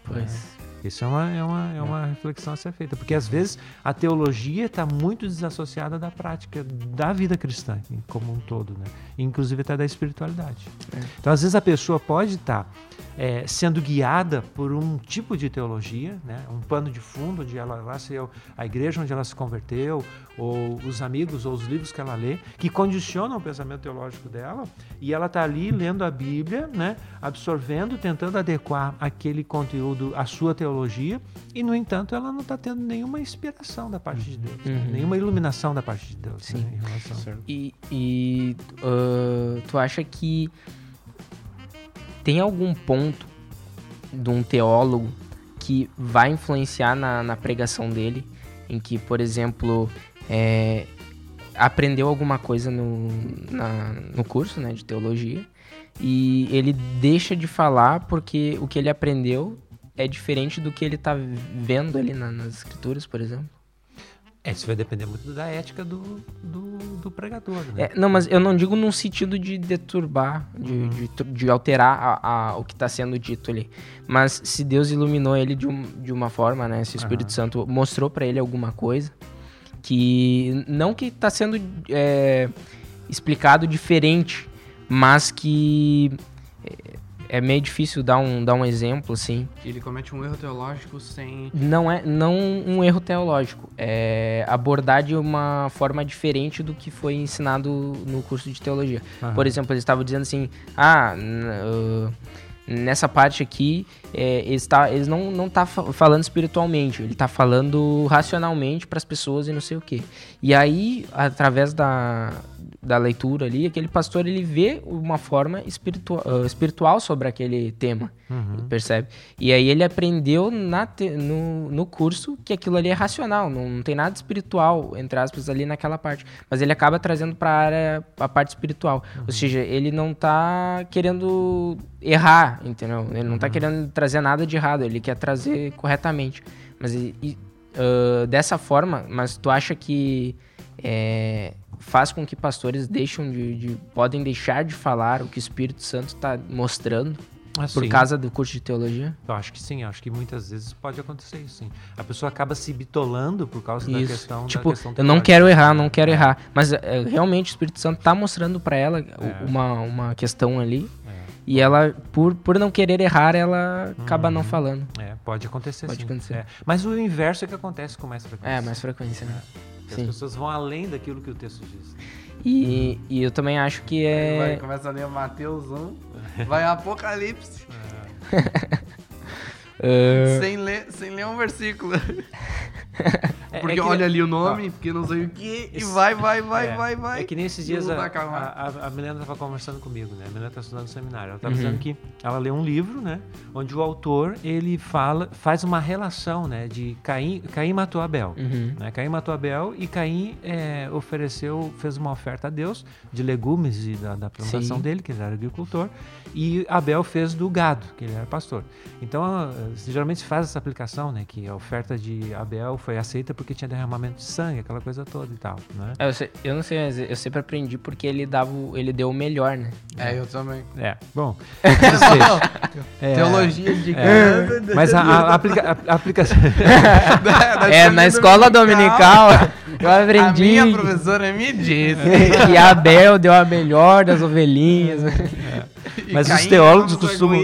Pois.
Isso é uma, é, uma, é uma reflexão a ser feita, porque às vezes a teologia está muito desassociada da prática da vida cristã como um todo, né? inclusive até da espiritualidade.
É.
Então, às vezes a pessoa pode estar é, sendo guiada por um tipo de teologia, né? um pano de fundo, onde ela lá se a igreja onde ela se converteu, ou os amigos, ou os livros que ela lê, que condicionam o pensamento teológico dela, e ela está ali lendo a Bíblia, né? absorvendo, tentando adequar aquele conteúdo à sua teologia, e no entanto ela não está tendo nenhuma inspiração da parte de Deus, né?
Uhum.
nenhuma iluminação da parte de Deus
Sim.
né? em relação.
E, e, ah, tu acha que tem algum ponto de um teólogo que vai influenciar na, na pregação dele, em que, por exemplo, é, aprendeu alguma coisa no, na- no curso né, de teologia e ele deixa de falar porque o que ele aprendeu é diferente do que ele está vendo ali na- nas escrituras, por exemplo?
É, isso vai depender muito da ética do, do, do pregador, né?
É, não, mas eu não digo num sentido de deturbar, de, de, tr- de alterar a- a- o que está sendo dito ali. Mas se Deus iluminou ele de, um- de uma forma, né? Se o Espírito
Aham.
Santo mostrou para ele alguma coisa que não que está sendo é, explicado diferente, mas que é, meio difícil dar um, dar um exemplo assim.
Ele comete um erro teológico sem.
Não é não um erro teológico, é abordar de uma forma diferente do que foi ensinado no curso de teologia.
Aham.
Por exemplo, eles estavam dizendo assim, ah, ah, nessa parte aqui, é, eles, tá, eles não, não tá fa- falando espiritualmente, ele tá falando racionalmente para as pessoas e não sei o quê. E aí, através da, da leitura ali, aquele pastor ele vê uma forma espiritua- ah, espiritual sobre aquele tema,
Uhum.
percebe? E aí ele aprendeu na te- no, no curso que aquilo ali é racional, não, não tem nada espiritual, entre aspas, ali naquela parte. Mas ele acaba trazendo para a área a parte espiritual. Ou seja, ele não tá querendo errar, entendeu? Ele não tá querendo trazer nada de errado, ele quer trazer corretamente. Mas e- ah, dessa forma, mas tu acha que é, faz com que pastores deixam de, de- podem deixar de falar o que o Espírito Santo está mostrando por
Assim,
causa do curso de teologia?
Eu acho que sim, acho que muitas vezes pode acontecer isso, sim. A pessoa acaba se bitolando por causa da
Isso.
questão
tipo,
da questão
eu não quero errar, não quero errar. Mas é, realmente o Espírito Santo tá mostrando para ela
É.
uma, uma questão ali.
É.
E ela, por, por não querer errar, ela acaba não
Uhum.
falando.
É, pode acontecer
Pode
sim.
acontecer.
É. Mas o inverso é que acontece com mais frequência.
É, mais frequência, né?
As pessoas vão além daquilo que o texto diz.
E, e eu também acho que
Vai,
é.
começa a ler Mateus 1, vai Apocalipse,
ah,
sem, ler, sem ler um versículo.
É,
Porque
que-
olha ali o nome, porque não sei o que, e vai, vai, vai,
é,
vai, vai.
É que nem esses
E
dias a, a, a, Milena estava conversando comigo, né? A Milena está estudando no seminário. Ela estava
Uhum.
dizendo que ela leu um livro, né? Onde o autor, ele fala, faz uma relação, né? De Caim, Caim matou Abel.
Uhum.
Né? Caim matou Abel e Caim é, ofereceu, fez uma oferta a Deus de legumes e da, da plantação
Sim.
dele, que ele era agricultor, e Abel fez do gado, que ele era pastor. Então, ah, geralmente se faz essa aplicação, né? Que a oferta de Abel foi aceita porque tinha derramamento de sangue, aquela coisa toda e tal, né?
É, Eu, sei- eu não sei, mas eu sempre aprendi porque ele dava, o- ele deu o melhor, né?
É, eu também.
É, bom. É,
Teologia de
é, mas a, a, aplica, a, a aplicação.
É, na escola dominical eu
A
aprendi
minha professora me disse.
que Abel deu a melhor das ovelhinhas.
Mas os teólogos
um
costumam-.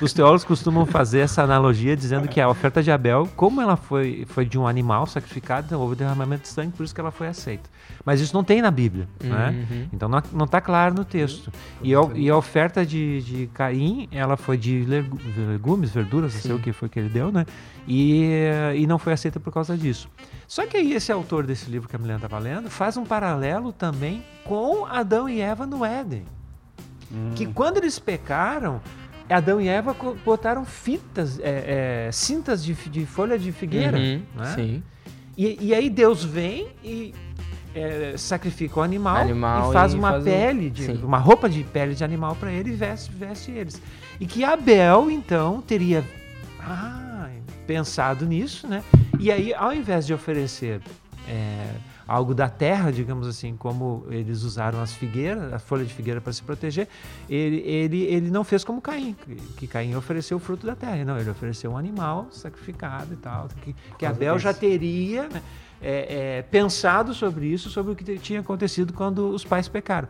Os teólogos costumam fazer essa analogia dizendo que a oferta de Abel, como ela foi, foi de um animal sacrificado, houve derramamento de sangue, por isso que ela foi aceita. Mas isso não tem na Bíblia, né?
Uhum.
Então não, está claro no texto. E a, e a oferta de, de Caim, ela foi de legu- legumes, verduras, não sei o que foi que ele deu, né? E, e não foi aceita por causa disso. Só que aí esse autor desse livro que a Milena estava lendo faz um paralelo também com Adão e Eva no Éden. Que quando eles pecaram, Adão e Eva botaram fitas, é, é, cintas de, de folha de figueira.
Uhum,
né?
Sim.
E, e aí Deus vem e é, sacrifica o animal,
Animal
e faz
e
uma
faz um-
pele, de, uma roupa de pele de animal para ele e veste, veste eles. E que Abel, então, teria ah, pensado nisso, né? E aí, ao invés de oferecer é, algo da terra, digamos assim, como eles usaram as figueiras, a folha de figueira para se proteger, ele, ele, ele não fez como Caim, que- Caim ofereceu o fruto da terra. Não, ele ofereceu um animal sacrificado e tal, que, que Abel já teria né, é, é, pensado sobre isso, sobre o que tinha acontecido quando os pais pecaram.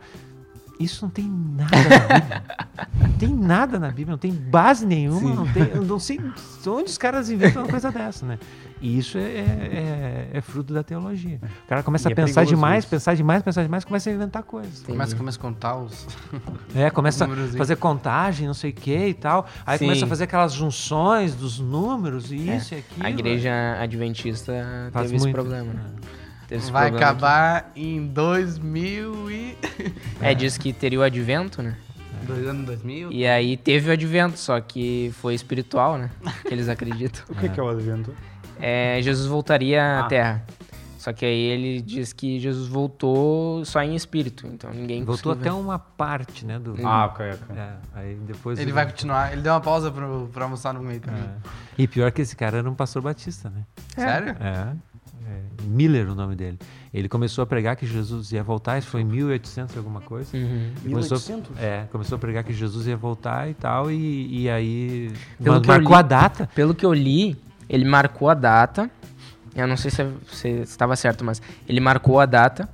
Isso não tem nada na Bíblia. Não tem nada na Bíblia, não tem base nenhuma, não tem, não sei onde os caras inventam uma coisa dessa, né? E isso é, é- é- é fruto da teologia. O cara começa
E
a
é
pensar demais,
isso.
pensar demais, pensar demais, começa a inventar coisas.
Começa, começa a contar os.
É, começa a fazer contagem, não sei o que e tal. Aí
Sim.
começa a fazer aquelas junções dos números e isso e aquilo.
A igreja adventista
Faz
teve esse
muito.
problema. né? Teve esse
Vai
problema
acabar em 2000 e...
aqui. É, diz que teria o advento, né?
Dois anos 2000?
E aí teve o advento, só que foi espiritual, né? Que eles acreditam.
O que, que é o advento?
É, Jesus voltaria
Ah.
à Terra. Só que aí ele diz que Jesus voltou só em espírito, então ninguém
Voltou até
ver.
uma parte, né? Do...
Ah, ok, ok.
É, aí depois
Ele vai continuar. Ele deu uma pausa pro, pra almoçar no meio caminho.
É. E pior que esse cara era um pastor batista, né?
Sério?
É. é, Miller o nome dele. Ele começou a pregar que Jesus ia voltar, isso foi em 1800 e alguma coisa.
Uhum.
Começou,
1800?
é, começou a pregar que Jesus ia voltar e tal, e, e aí
Pelo
mar-
que eu
marcou
li-
a data.
Pelo que eu li, ele marcou a data. Eu não sei se se estava certo, mas ele marcou a data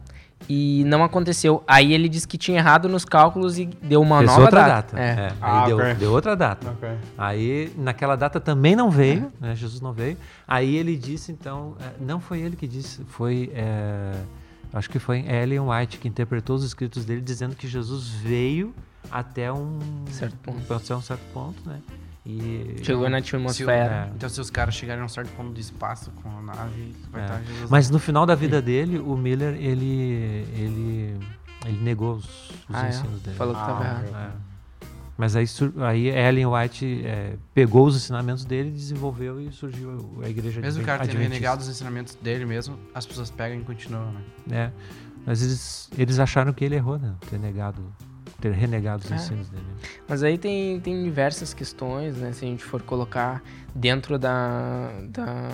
e não aconteceu. Aí ele disse que tinha errado nos cálculos e deu uma
Fez
nova
outra
data.
data.
É.
É, aí
Ah,
deu, deu outra data.
Ok.
Aí, naquela data também não veio, né? Jesus não veio. Aí ele disse, então, é, não foi ele que disse, foi, é, acho que foi Ellen White que interpretou os escritos dele dizendo que Jesus veio até um
Certo ponto.
até um certo ponto, né? E
Chegou na
Se o-
atmosfera.
Então, se os caras chegarem a um certo ponto do espaço com a nave, vai
É.
estar Jesus.
Mas no final da vida dele, o Miller ele ele ele negou os, os
Ah, é?
ensinos dele.
Falou que
Ah,
estava
ok.
errado.
É. Mas aí, aí Ellen White é, pegou os ensinamentos dele, desenvolveu e surgiu a igreja
Mesmo o cara tendo renegado os ensinamentos dele mesmo, as pessoas pegam e continuam, né?
É. Mas eles, eles acharam que ele errou, né? Ter negado, ter renegado os
É.
ensinos dele.
Mas aí tem, tem diversas questões, né? Se a gente for colocar dentro da. da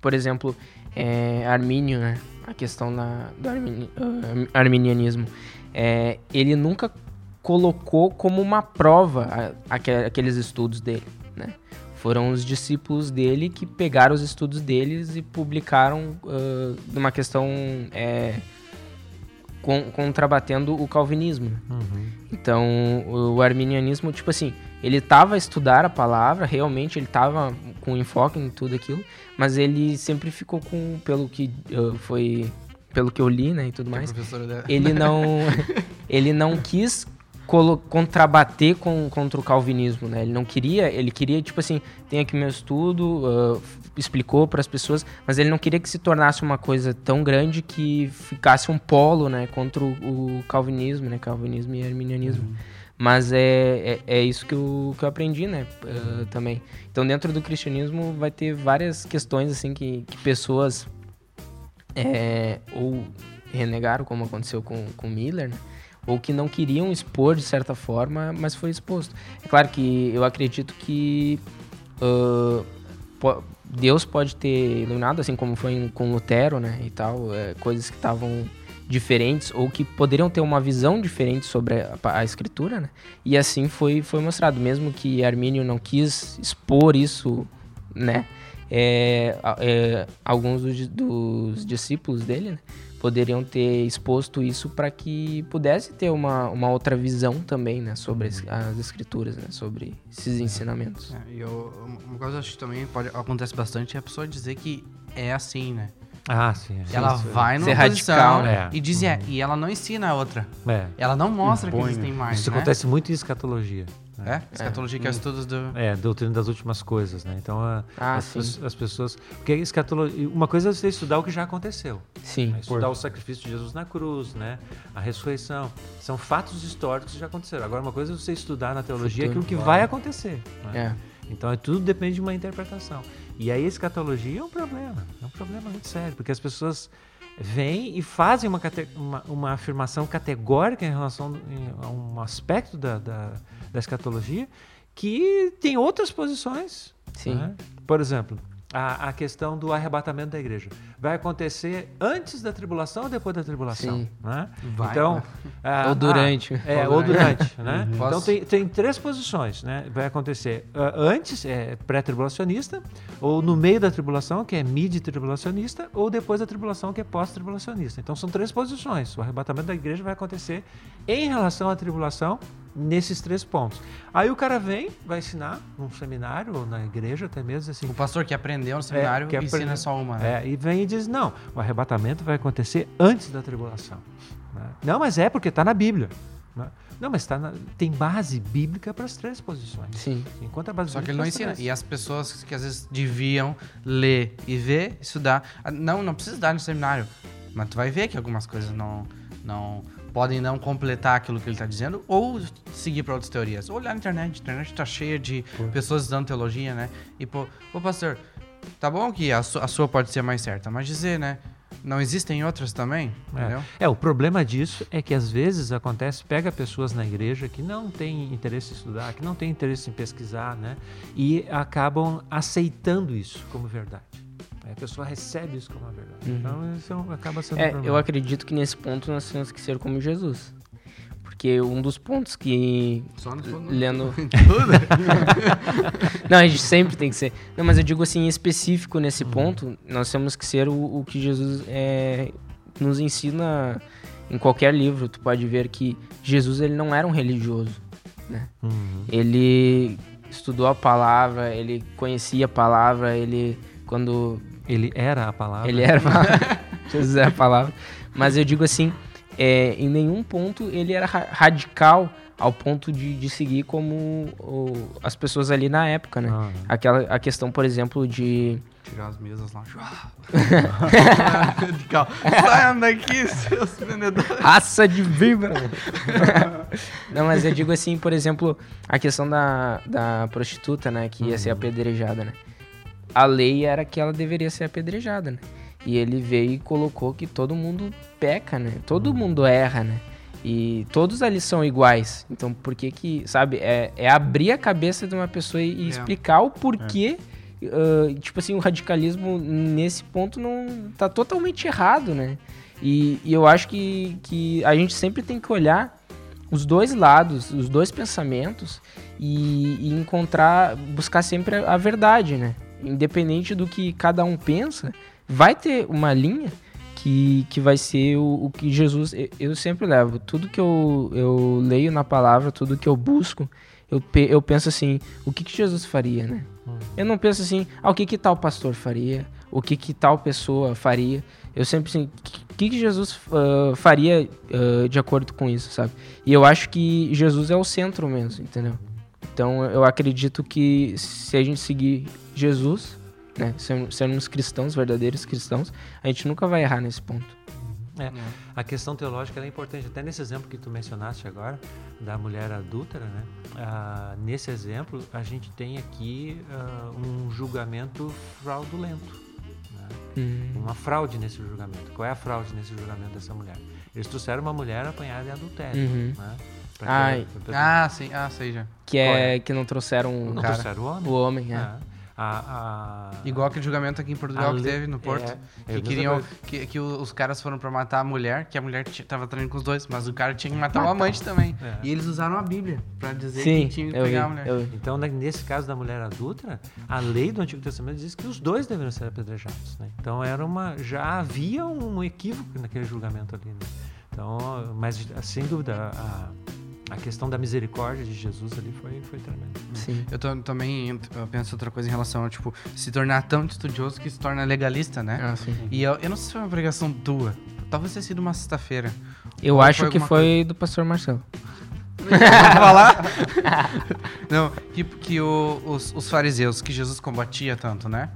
por exemplo, é, Armínio, né? A questão da, do ah, arminianismo. É, ele nunca colocou como uma prova a- aque- aqueles estudos dele, né? Foram os discípulos dele que pegaram os estudos deles e publicaram ah, numa questão é, con- contrabatendo o calvinismo. né?
Uhum.
Então, o arminianismo, tipo assim, ele tava a estudar a palavra, realmente ele tava com enfoque em tudo aquilo, mas ele sempre ficou com, pelo que uh, foi, pelo que eu li, né, e tudo mais, ele não, ele não quis contrabater com, contra o calvinismo, né? Ele não queria, ele queria, tipo assim, tem aqui meu estudo, f- explicou para as pessoas, mas ele não queria que se tornasse uma coisa tão grande que ficasse um polo, né, contra o, o calvinismo, né, calvinismo e arminianismo. Mas é, é, é isso que eu, que eu aprendi, né, ah, também. Então, dentro do cristianismo vai ter várias questões, assim, que, que pessoas é, ou renegaram, como aconteceu com, com Miller, né? ou que não queriam expor de certa forma, mas foi exposto. É claro que eu acredito que po- Deus pode ter iluminado, assim como foi com Lutero, né, e tal, é, coisas que estavam diferentes ou que poderiam ter uma visão diferente sobre a, a escritura, né? E assim foi foi mostrado, mesmo que Armínio não quis expor isso, né? é, é, alguns dos, dos discípulos dele né, poderiam ter exposto isso para que pudesse ter uma, uma outra visão também né, sobre as, as escrituras, né, sobre esses ensinamentos.
É, e eu, uma coisa que eu acho que também pode, acontece bastante é a pessoa dizer que é assim, né?
Ah, sim. é.
ela vai
Ser
numa posição
radical,
né?
e diz é, e ela não ensina a outra.
É.
Ela não mostra que
Impõe,
existem
né?
mais,
Isso
né?
acontece muito em escatologia.
É? Escatologia, que é o estudo do...
É, doutrina das últimas coisas, né? Então, a-
Ah,
as,
sim.
as- as pessoas... Porque escatologia... Uma coisa é você estudar o que já aconteceu.
Sim.
né? Estudar o sacrifício de Jesus na cruz, né? A ressurreição. São fatos históricos que já aconteceram. Agora, uma coisa é você estudar na teologia
Futuro.
aquilo que vai acontecer. né?
É.
Então, é, tudo depende de uma interpretação. E aí, a escatologia é um problema. É um problema muito sério, porque as pessoas vêm e fazem uma, uma, uma afirmação categórica em relação a um aspecto da, da, da escatologia que tem outras posições.
Sim.
né? Por exemplo, a, a questão do arrebatamento da igreja. Vai acontecer antes da tribulação ou depois da tribulação?
Sim.
né?
Vai,
então, ah,
Ou durante.
ah, é,
Ou durante.
durante. né? Então
Posso-
tem, tem três posições, né? Vai acontecer ah, antes, é pré-tribulacionista, ou no meio da tribulação, que é mid-tribulacionista, ou depois da tribulação, que é pós-tribulacionista. Então são três posições. O arrebatamento da igreja vai acontecer em relação à tribulação nesses três pontos. Aí o cara vem, vai ensinar num seminário ou na igreja até mesmo assim.
O pastor que aprendeu no seminário
que
ensina
aprende-
só uma, né?
É, e vem e diz: não, o arrebatamento vai acontecer antes da tribulação. né? Não, mas é porque está na Bíblia. né? Não, mas tá na- tem base bíblica para as três posições.
Sim.
Enquanto a base
Só que ele não ensina.
três.
E as pessoas que às vezes deviam ler e ver, estudar. ah, Não, não precisa estudar no seminário. Mas tu vai ver que algumas coisas não, não podem não completar aquilo que ele está dizendo ou seguir para outras teorias. Ou olhar na internet. A internet está cheia de pessoas estudando teologia, né? E, pô, ô pastor, tá bom que a, su- a sua pode ser mais certa, mas dizer, né? Não existem outras também, entendeu?
É, o problema disso é que às vezes acontece, pega pessoas na igreja que não têm interesse em estudar, que não têm interesse em pesquisar, né? E acabam aceitando isso como verdade. Aí A pessoa recebe isso como uma verdade. Então isso é acaba sendo
É, eu acredito que nesse ponto nós temos que ser como Jesus. Porque um dos pontos que.
Só no
Lendo. Não, a gente sempre tem que ser. Não, mas eu digo assim, em específico nesse ponto, nós temos que ser o, o que Jesus é, nos ensina em qualquer livro. Tu pode ver que Jesus ele não era um religioso. Né?
Uhum.
Ele estudou a palavra, ele conhecia a palavra, ele quando
Ele era a palavra.
ele era Jesus é a palavra. Mas eu digo assim, é, em nenhum ponto ele era ra- radical ao ponto de, de seguir como o- as pessoas ali na época, né?
Ah,
Aquela a questão, por exemplo, de
Tirar as mesas lá. Radical. Saiam daqui, seus vendedores.
raça de víbora. Não, mas eu digo assim, por exemplo, a questão da, da prostituta, né, que ia ser apedrejada, né? A lei era que ela deveria ser apedrejada, né? E ele veio e colocou que todo mundo peca, né? Todo mundo erra, né? E todos ali são iguais. Então, por que que, sabe, é, é abrir a cabeça de uma pessoa e,
É.
explicar o porquê ah, tipo assim, o radicalismo nesse ponto não tá totalmente errado, né? E, e eu acho que, que a gente sempre tem que olhar os dois lados, os dois pensamentos e, e encontrar, buscar sempre a, a verdade, né? Independente do que cada um pensa, vai ter uma linha que, que vai ser o, o que Jesus. eu- Eu sempre levo. Tudo que eu, eu leio na palavra, tudo que eu busco, eu, pe- eu penso assim: o que, que Jesus faria, né? Eu não penso assim, ah, o que que tal pastor faria? O que que tal pessoa faria? Eu sempre assim, o que, que Jesus ah, faria ah, de acordo com isso, sabe? E eu acho que Jesus é o centro mesmo, entendeu? Então eu acredito que se a gente seguir Jesus, né, ser- sermos cristãos, verdadeiros cristãos, a gente nunca vai errar nesse ponto.
É, a questão teológica é importante. Até nesse exemplo que tu mencionaste agora, da mulher adúltera, né? Ah, nesse exemplo, a gente tem aqui ah, um julgamento fraudulento. né?
Hum.
Uma fraude nesse julgamento. Qual é a fraude nesse julgamento dessa mulher? Eles trouxeram uma mulher apanhada em adultério.
Uhum.
Né?
Ai.
Ah, sim. Ah, sei já.
Que é que não trouxeram
não
cara.
trouxeram o homem.
o homem, é.
Ah, a- a-
Igual aquele julgamento aqui em Portugal
a
que teve no Porto.
é, é
que
mesma
queriam. Que, que os caras foram pra matar a mulher, que a mulher tava traindo com os dois, mas o cara tinha que matar o amante também.
É.
E eles usaram a Bíblia pra dizer
Sim,
que tinha que
eu vi,
pegar a mulher.
Então, né, nesse caso da mulher adulta, a lei do Antigo Testamento diz que os dois deveriam ser apedrejados. Né? Então, era uma, já havia um equívoco naquele julgamento ali. Né? Então, mas sem dúvida, a, a questão da misericórdia de Jesus ali foi, foi tremenda.
Sim.
Eu tô- também eu penso outra coisa em relação a, tipo, se tornar tão estudioso que se torna legalista, né?
Ah, sim.
E eu, eu não sei se foi uma pregação tua. Talvez tenha sido uma sexta-feira.
Eu
Ou
acho
foi
que foi do pastor Marcelo.
Vamos falar? Não, que, que o- os, os fariseus que Jesus combatia tanto, né?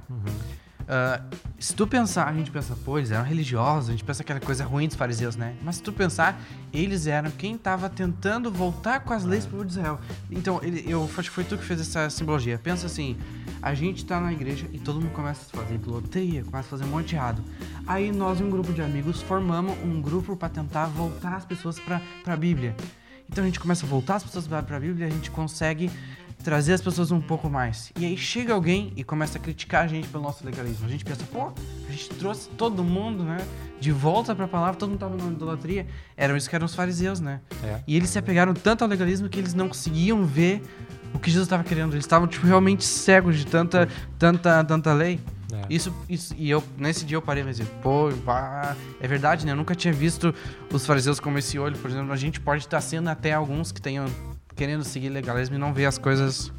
Ah, se tu pensar, a gente pensa, pô, eles eram religiosos, a gente pensa aquela coisa ruim dos fariseus, né? Mas se tu pensar, eles eram quem estava tentando voltar com as leis povo de Israel. Então, ele, eu acho que foi tu que fez essa simbologia. Pensa assim, a gente tá na igreja e todo mundo começa a fazer idolatria, começa a fazer um monte de errado. Aí nós, um grupo de amigos, formamos um grupo para tentar voltar as pessoas pra, pra Bíblia. Então a gente começa a voltar as pessoas pra, pra Bíblia, a gente consegue trazer as pessoas um pouco mais. E aí chega alguém e começa a criticar a gente pelo nosso legalismo. A gente pensa, pô, a gente trouxe todo mundo, né, de volta pra palavra, todo mundo tava na idolatria. Eram isso que eram os fariseus, né?
É.
E eles se apegaram tanto ao legalismo que eles não conseguiam ver o que Jesus estava querendo. Eles estavam tipo, realmente cegos de tanta, tanta, tanta lei.
É.
Isso, isso, e eu, nesse dia eu parei e pensei, pô, pá, é verdade, né? Eu nunca tinha visto os fariseus como esse olho, por exemplo. A gente pode estar sendo até alguns que tenham querendo seguir legalismo e não ver as coisas.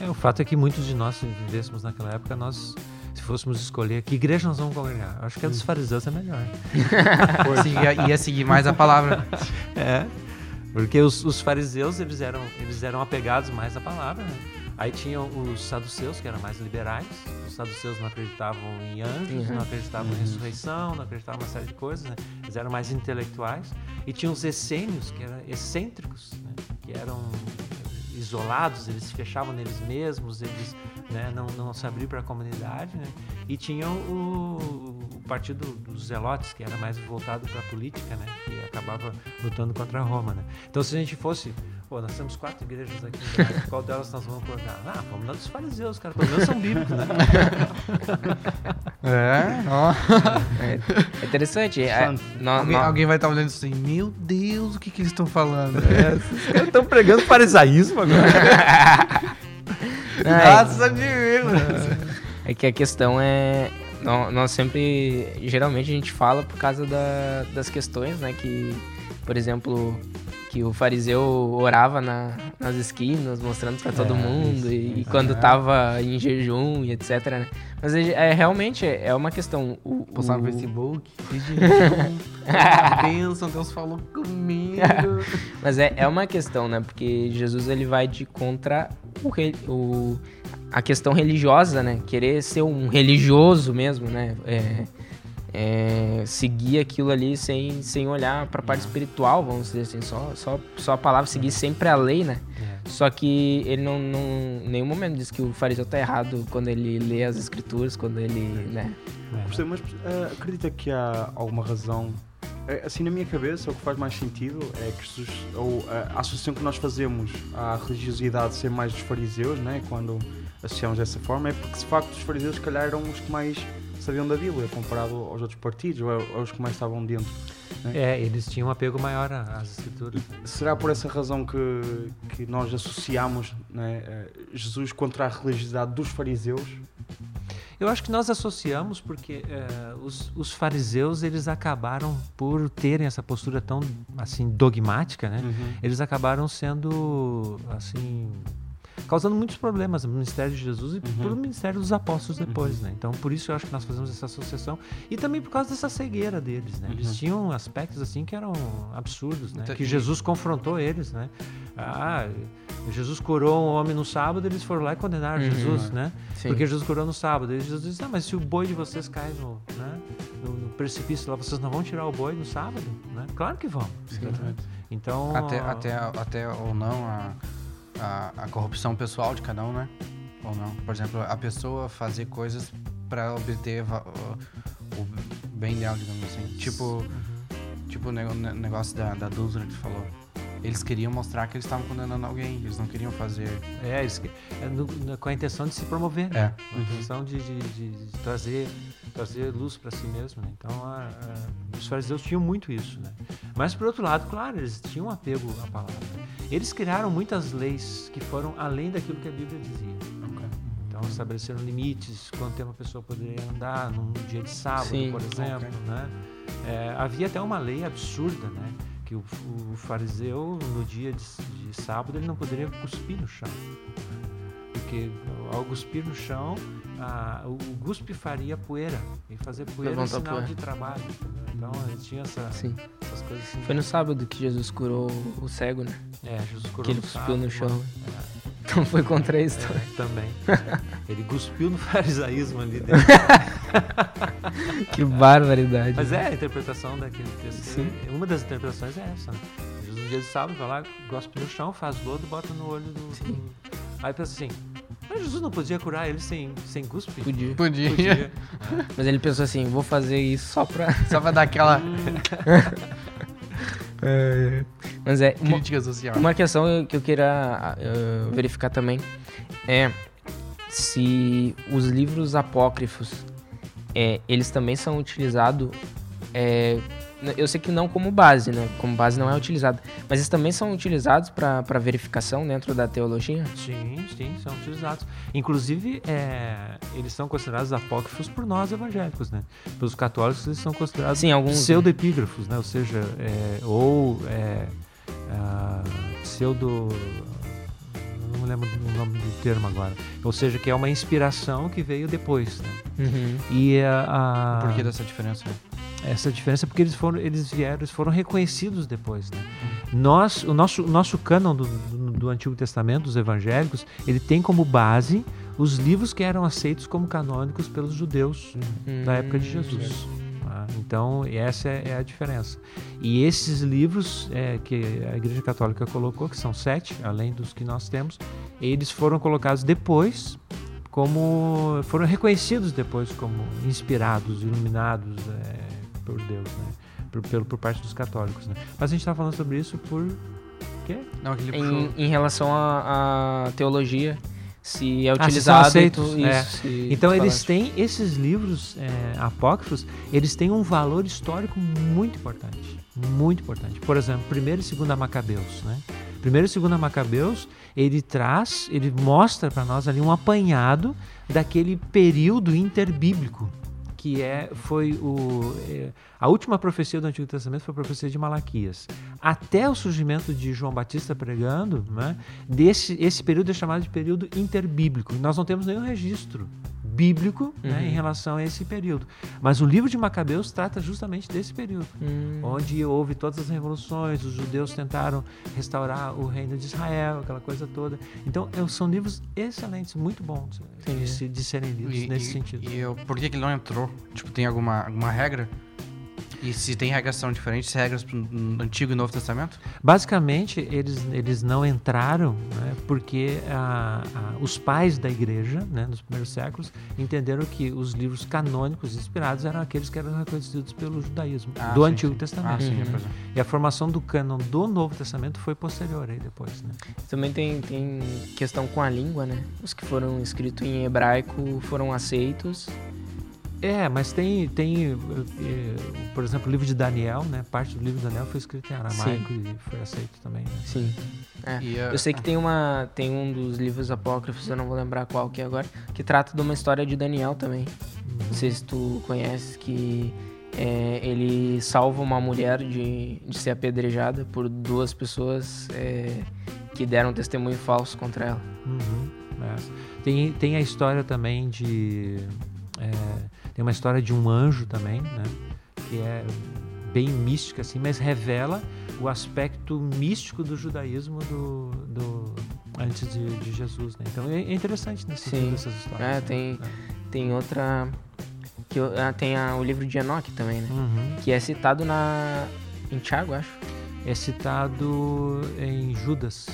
É, o fato é que muitos de nós, se vivêssemos naquela época, nós, se fôssemos escolher que igreja nós vamos congregar, acho que a dos fariseus é melhor.
Seguia- ia seguir mais a palavra.
É, porque os, os fariseus, eles eram, eles eram apegados mais à palavra, né? Aí tinham os saduceus, que eram mais liberais. Os saduceus não acreditavam em anjos,
Uhum.
não acreditavam em ressurreição, não acreditavam em uma série de coisas, né? Eles eram mais intelectuais. E tinha os essênios, que eram excêntricos, né? Que eram isolados, eles se fechavam neles mesmos, eles né, não, não se abriam para a comunidade. Né? E tinham o, o partido dos zelotes, que era mais voltado para a política, né? que acabava lutando contra Roma. Né? Então, se a gente fosse. Pô, nós temos quatro igrejas aqui, Gramado, qual delas nós vamos colocar? Ah, vamos na dos fariseus, cara. Pelo menos são bíblicos, né?
É, ó.
É interessante. É,
Santo.
nó-
Alguém,
nó-
alguém vai estar olhando assim, meu Deus, o que, que eles estão falando?
Esses caras estão pregando farisaísmo agora.
Nossa, de mim,
É que a questão é. nó- Nós sempre. Geralmente a gente fala por causa da- das questões, né? Que, por exemplo, que o fariseu orava na- nas esquinas, mostrando pra todo
É,
mundo,
isso,
e, e quando tava em jejum e etc, né? Mas é, é, realmente é uma questão. O,
Postar no
o-
Facebook, pedir uma bênção, Deus falou comigo.
Mas é, é uma questão, né? Porque Jesus ele vai de contra o, o- a questão religiosa, né? Querer ser um religioso mesmo, né? É, é, seguir aquilo ali sem, sem olhar para a parte espiritual, vamos dizer assim, só, só, só a palavra seguir sempre a lei, né? Só que ele não, não em nenhum momento diz que o fariseu tá errado quando ele lê as escrituras, quando ele, né?
Gostei, mas eh, acredita que há alguma razão? Assim, na minha cabeça, o que faz mais sentido é que Jesus, ou a associação que nós fazemos à religiosidade ser mais dos fariseus, né? quando associamos dessa forma, é porque de facto os fariseus, se calhar, eram os que mais sabiam da Bíblia, comparado aos outros partidos, ou aos que mais estavam dentro.
É, eles tinham um apego maior às escrituras.
Será por essa razão que, que nós associamos né, eh, Jesus contra a religiosidade dos fariseus?
Eu acho que nós associamos porque eh, os, os fariseus eles acabaram por terem essa postura tão assim dogmática, né? Eles acabaram sendo assim causando muitos problemas no ministério de Jesus e
Uhum.
pro ministério dos apóstolos depois, né? Então, por isso eu acho que nós fazemos essa associação e também por causa dessa cegueira deles, né? Eles tinham aspectos assim que eram absurdos, né?
Então,
Que Jesus confrontou eles, né? Ah, Jesus curou um homem no sábado, eles foram lá e condenaram
Uhum.
Jesus, né?
Sim.
Porque Jesus curou no sábado. E Jesus disse: Ah, mas se o boi de vocês cai no, né, no, no precipício lá, vocês não vão tirar o boi no sábado? Né? Claro que vão. né? Então.
Até, até, até ou não a, a, a corrupção pessoal de cada um, né? Ou não. Por exemplo, a pessoa fazer coisas pra obter o, o bem dela, digamos assim. Tipo, tipo o negócio da, da que tu falou. Eles queriam mostrar que eles estavam condenando alguém, eles não queriam fazer.
É, que- é no- com a intenção de se promover, né?
É.
Com a intenção de, de- de- de trazer, trazer luz para si mesmo. Né? Então, a- a- os fariseus tinham muito isso. Né? Mas, por outro lado, claro, eles tinham um apego à palavra. Eles criaram muitas leis que foram além daquilo que a Bíblia dizia. Então, estabeleceram limites, quanto tempo a pessoa poderia andar num dia de sábado,
Sim,
por exemplo. Né? É, havia até uma lei absurda, né? Que o, o fariseu, no dia de, de sábado, ele não poderia cuspir no chão. Porque ao cuspir no chão, a- o, o guspe faria poeira. E fazer poeira é
Levanta a
sinal
poeira.
de trabalho. entendeu? Então, ele tinha essa,
Sim.
essas coisas assim.
Foi no sábado que Jesus curou o cego, né?
É, Jesus curou
Que ele cuspiu no chão.
né?
Então foi contra
É,
isso também.
é, também. Ele cuspiu no farisaísmo ali dentro.
Que barbaridade.
Mas é a interpretação daquele texto.
Sim.
Uma das interpretações é essa. Né? Jesus, no dia de sábado, vai lá, gospe no chão, faz lodo e bota no olho do.
Sim.
Aí pensa assim: mas Jesus não podia curar ele sem, sem cuspe?
Podia.
Podia.
Podia.
Mas ele pensou assim, vou fazer isso só pra...
Só pra dar aquela
Mas é, uma,
crítica social.
uma questão que eu queira eh, verificar também é se os livros apócrifos, é, eles também são utilizados... é, eu sei que não como base, né? Como base não é utilizado. Mas eles também são utilizados para verificação dentro da teologia?
Sim, sim, são utilizados. Inclusive, é, eles são considerados apócrifos por nós evangélicos, né? Pelos católicos, eles são considerados
Sim, alguns...
pseudoepígrafos, né? Ou seja, é, ou é, ah, pseudo. Lembro o nome do termo agora. Ou seja, que é uma inspiração que veio depois, né?
Uhum.
E a, a-
Por que dessa diferença?
essa diferença é porque eles foram, eles vieram, eles foram reconhecidos depois, né? Nós, o nosso, o nosso cânon do, do, do Antigo Testamento, dos evangélicos, ele tem como base os livros que eram aceitos como canônicos pelos judeus da época de Jesus. Tá? Então, essa é, é a diferença. E esses livros é, que a Igreja Católica colocou, que são sete, além dos que nós temos, eles foram colocados depois como foram reconhecidos depois como inspirados, iluminados é, por Deus, né? Por, pelo, por parte dos católicos, né? Mas a gente está falando sobre isso por quê?
Não,
Em, em relação à teologia, se é
Ah, se
utilizado. e
aceitos,
tu-
é.
isso, se
Então eles
falaste.
têm esses livros é, apócrifos, eles têm um valor histórico muito importante, muito importante. Por exemplo, primeiro e segunda Macabeus, né? Primeiro e segunda Macabeus, ele traz, ele mostra para nós ali um apanhado daquele período interbíblico que é foi o é, a última profecia do Antigo Testamento foi a profecia de Malaquias. Até o surgimento de João Batista pregando, né, desse esse período é chamado de período interbíblico. Nós não temos nenhum registro bíblico né, em relação a esse período. Mas o livro de Macabeus trata justamente desse período,
Hum,
onde houve todas as revoluções, os judeus tentaram restaurar o reino de Israel, aquela coisa toda. Então, é- são livros excelentes, muito bons de,
Entendi.
se- de serem lidos
E,
nesse
e-
sentido.
E eu, por que, que ele não entrou? Tipo, tem alguma, alguma regra? E se tem regras são diferentes, regras no Antigo e Novo Testamento?
Basicamente, eles, eles não entraram né, porque ah, ah, os pais da igreja, né, nos primeiros séculos, entenderam que os livros canônicos inspirados eram aqueles que eram reconhecidos pelo judaísmo,
Ah,
do
sim,
Antigo
sim.
Testamento.
Ah, sim,
Uhum.
é.
E a formação do cânon do Novo Testamento foi posterior aí depois, né?
Também tem, tem questão com a língua, né? Os que foram escritos em hebraico foram aceitos.
É, mas tem, tem eh, eh, por exemplo, o livro de Daniel, né? Parte do livro de Daniel foi escrito em aramaico e foi aceito também, né?
Sim. É. Eu sei que tem uma tem um dos livros apócrifos, eu não vou lembrar qual que é agora, que trata de uma história de Daniel também. Não sei se tu conheces que é, ele salva uma mulher de, de ser apedrejada por duas pessoas é, que deram testemunho falso contra ela.
Uhum, é. tem, tem a história também de. é, tem uma história de um anjo também, né? Que é bem mística, assim, mas revela o aspecto místico do judaísmo do, do antes de, de Jesus, né? Então é é interessante nesse
Sim.
essas histórias.
É,
né?
tem, tem outra. Que, ah, tem a- o livro de Enoch também, né?
Uhum.
Que é citado na. Em Tiago, acho.
É citado em Judas.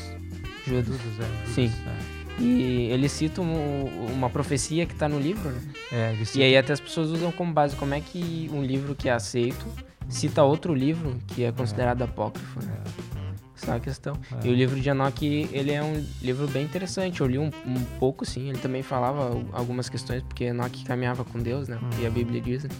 Judas.
Judas, é. Judas,
Sim.
É.
E ele cita um- uma profecia que tá no livro, né?
É,
E aí até as pessoas usam como base como é que um livro que é aceito cita outro livro que é considerado apócrifo, né? Essa é a questão.
É.
E o livro de Enoch, ele é um livro bem interessante. Eu li um, um pouco, sim. Ele também falava algumas questões, porque Enoch caminhava com Deus, né? E a Bíblia diz, né?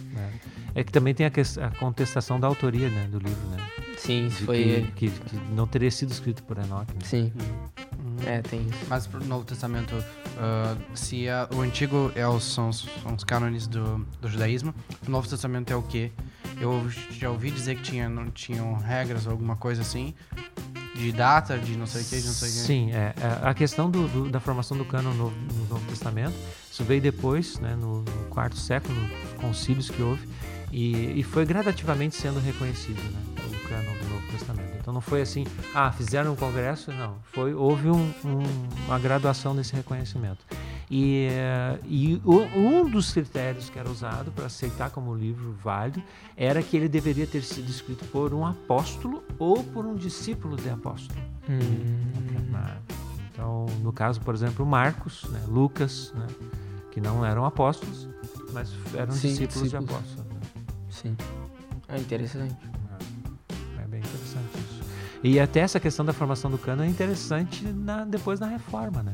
É que também tem a, a contestação da autoria né, do livro, né?
Sim,
De
foi
que, que, que não teria sido escrito por Enoch. né?
Sim.
Uhum.
É, tem isso.
Mas pro Novo Testamento, ah, se é- o Antigo é os, são, os, são os cânones do, do judaísmo, o Novo Testamento é o quê? Eu já ouvi dizer que tinha, não tinham regras ou alguma coisa assim, de data, de não sei o que, de não sei o que.
Sim, é, é, a questão do, do- da formação do cânon no, no Novo Testamento, isso veio depois, né, no, no quarto século, nos concílios que houve, e, e foi gradativamente sendo reconhecido, né, Então não foi assim, ah, fizeram um congresso, não. Foi, houve um- um- uma graduação desse reconhecimento. E, eh, e um dos critérios que era usado para aceitar como livro válido era que ele deveria ter sido escrito por um apóstolo ou por um discípulo de apóstolo. Ah, Então, no caso, por exemplo, Marcos, né, Lucas, né, que não eram apóstolos, mas eram
Sim,
discípulos, de
discípulos.
apóstolos. né.
Sim. É interessante.
E até essa questão da formação do cano é interessante na- depois na reforma, né?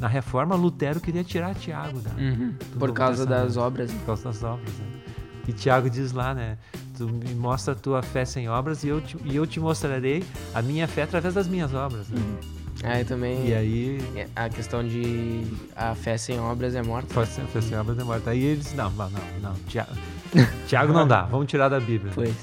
Na reforma, Lutero queria tirar Tiago da,
Uhum. Por causa das obras.
por causa das obras, né? E Tiago diz lá, né? Tu me mostra a tua fé sem obras e eu te, e eu te mostrarei a minha fé através das minhas obras. Né?
Aí também.
E aí,
A questão de a fé sem obras é morta.
ser fé sem obras é morta. Aí ele disse, não, não, não, não Tiago, Tiago não dá, vamos tirar da Bíblia.
Pois.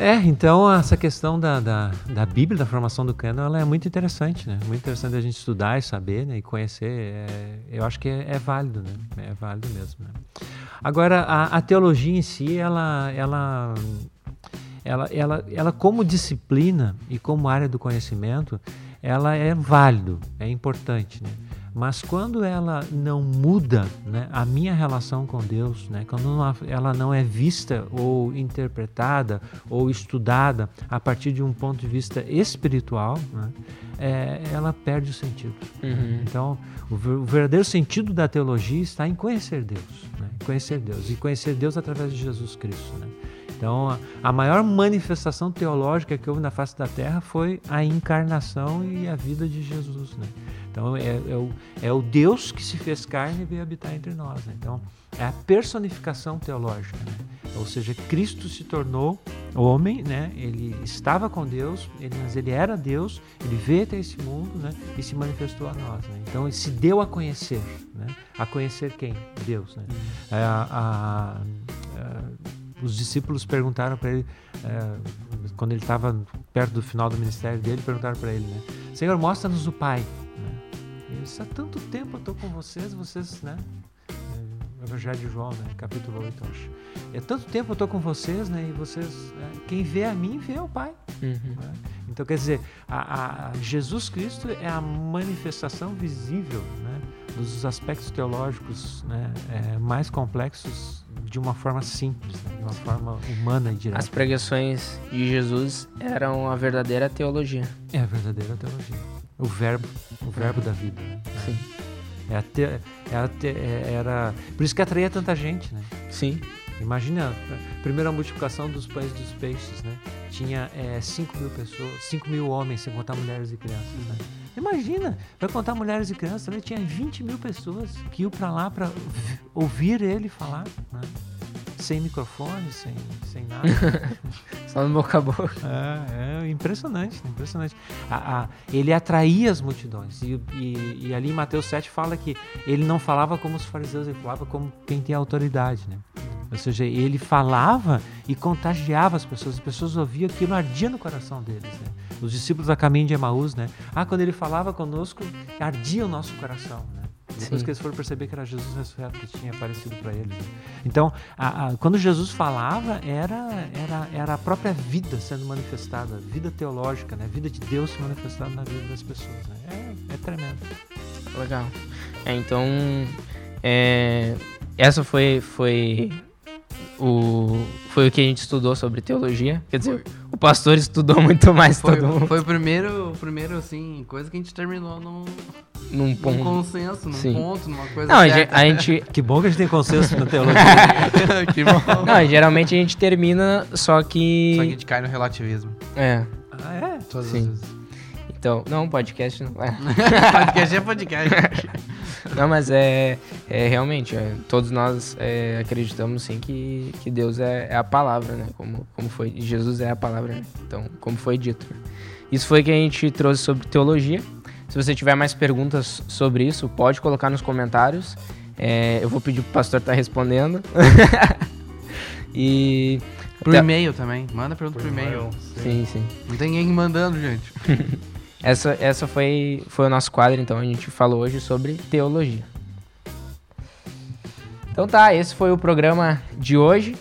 É, então essa questão da, da, da Bíblia, da formação do cânon, ela é muito interessante, né? Muito interessante a gente estudar e saber, né? E conhecer. é- eu acho que é, é válido, né? É válido mesmo, né? Agora, a, a teologia em si, ela, ela, ela, ela, ela como disciplina e como área do conhecimento, ela é válido, é importante, né? Mas quando ela não muda né, a minha relação com Deus, né, quando ela não é vista ou interpretada ou estudada a partir de um ponto de vista espiritual, né, é, ela perde o sentido.
Uhum.
Então, o, o verdadeiro sentido da teologia está em conhecer Deus, né? conhecer Deus e conhecer Deus através de Jesus Cristo. Né? Então, a, a maior manifestação teológica que houve na face da Terra foi a encarnação e a vida de Jesus. Né? Então, é, é o, é o Deus que se fez carne e veio habitar entre nós. Né? Então, é a personificação teológica. Né? Ou seja, Cristo se tornou homem, né? ele estava com Deus, ele, mas ele era Deus, ele veio até esse mundo né? e se manifestou a nós. Né? Então, ele se deu a conhecer. Né? A conhecer quem? Deus. Né? É, a- a- a- os discípulos perguntaram para ele, é, quando ele estava perto do final do ministério dele, perguntaram para ele, né? Senhor, mostra-nos o Pai. Disse, há tanto tempo eu estou com vocês, vocês, né? É, Evangelho de João, né? capítulo 8, eu acho. É tanto tempo eu estou com vocês, né? E vocês, né? quem vê a mim, vê o Pai.
Uhum.
né? Então, quer dizer, a, a- Jesus Cristo é a manifestação visível né, dos aspectos teológicos né, é, mais complexos de uma forma simples, né, de uma forma humana e direta.
As pregações de Jesus eram a verdadeira teologia.
É a verdadeira teologia. O verbo, o verbo da vida. Né?
Sim.
É a te- é a te- é- era, por isso que atraía tanta gente, né?
Sim.
Imagina a primeira multiplicação dos pães dos peixes, né? Tinha 5 mil pessoas, 5 mil homens, sem contar mulheres e crianças, né? Imagina, vai contar mulheres e crianças, né? tinha 20 mil pessoas que iam para lá para ouvir ele falar, né? Sem microfone, sem, sem nada.
Só no boca a boca.
É, é impressionante, impressionante. A- a- ele atraía as multidões. E, e- e ali em Mateus 7 fala que ele não falava como os fariseus, ele falava como quem tem autoridade, né? Ou seja, ele falava e contagiava as pessoas. As pessoas ouviam aquilo, ardia no coração deles, né? os discípulos a caminho de Emaús, né? Ah, quando ele falava conosco, ardia o nosso coração, né? Depois
Sim.
que eles foram perceber que era Jesus ressurreto que tinha aparecido para eles. né? Então, a- a- quando Jesus falava, era, era, era a própria vida sendo manifestada, vida teológica, né? Vida de Deus se manifestando na vida das pessoas. Né? É, é tremendo.
Legal. É, então, é, essa foi, foi, o, foi o que a gente estudou sobre teologia. Quer dizer, o pastor estudou muito mais
Foi,
todo mundo
foi o primeiro, o primeiro, assim, coisa que a gente terminou num,
num
num
ponto.
consenso, num
Sim.
ponto, numa coisa
Não, a gente,
certa.
a gente-
Que bom que a gente tem consenso na teologia.
que bom.
Não, geralmente a gente termina, só que.
Só que a gente cai no relativismo.
É.
ah, é?
Todas
Sim.
as vezes.
Então, não, podcast não. É.
podcast é podcast.
Não, mas é, é realmente, é, todos nós é, acreditamos sim que, que Deus é, é a palavra, né? Como, como foi, Jesus é a palavra, né? Então, como foi dito. Isso foi que a gente trouxe sobre teologia. Se você tiver mais perguntas sobre isso, pode colocar nos comentários. É, eu vou pedir pro pastor estar respondendo. e.
Por
Tá.
e-mail também. Manda pergunta por e-mail.
Sim, sim.
Não tem ninguém mandando, gente.
Essa, essa foi, foi o nosso quadro, então a gente falou hoje sobre teologia. Então tá, esse foi o programa de hoje.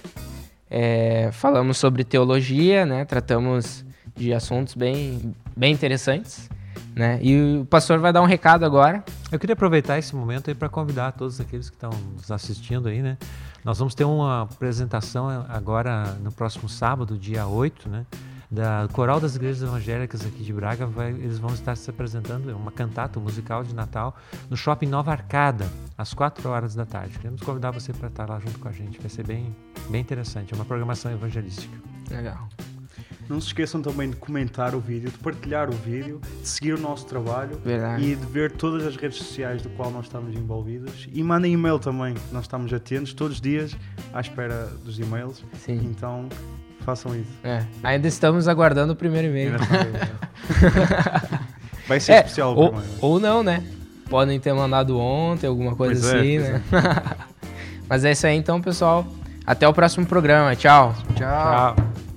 É, falamos sobre teologia, né? Tratamos de assuntos bem, bem interessantes, né? E o pastor vai dar um recado agora.
Eu queria aproveitar esse momento aí para convidar todos aqueles que estão nos assistindo aí, né? Nós vamos ter uma apresentação agora no próximo sábado, dia 8, né? Da Coral das Igrejas Evangélicas aqui de Braga, vai- eles vão estar se apresentando, é uma cantata musical de Natal, no Shopping Nova Arcada, às 4 horas da tarde. Queremos convidar você para estar lá junto com a gente, vai ser bem, bem interessante, é uma programação evangelística.
Legal.
Não se esqueçam também de comentar o vídeo, de partilhar o vídeo, de seguir o nosso trabalho
Verdade.
e de ver todas as redes sociais do qual nós estamos envolvidos. E mandem e-mail também, nós estamos atentos todos os dias à espera dos e-mails.
Sim.
Então façam isso.
É. Ainda estamos aguardando o primeiro e-mail.
Vai ser
É,
especial
ou, ou não, né? Podem ter mandado ontem, alguma coisa
Pois é,
assim,
pois
né? Mas é isso aí então, pessoal. Até o próximo programa. Tchau.
Tchau.
Tchau.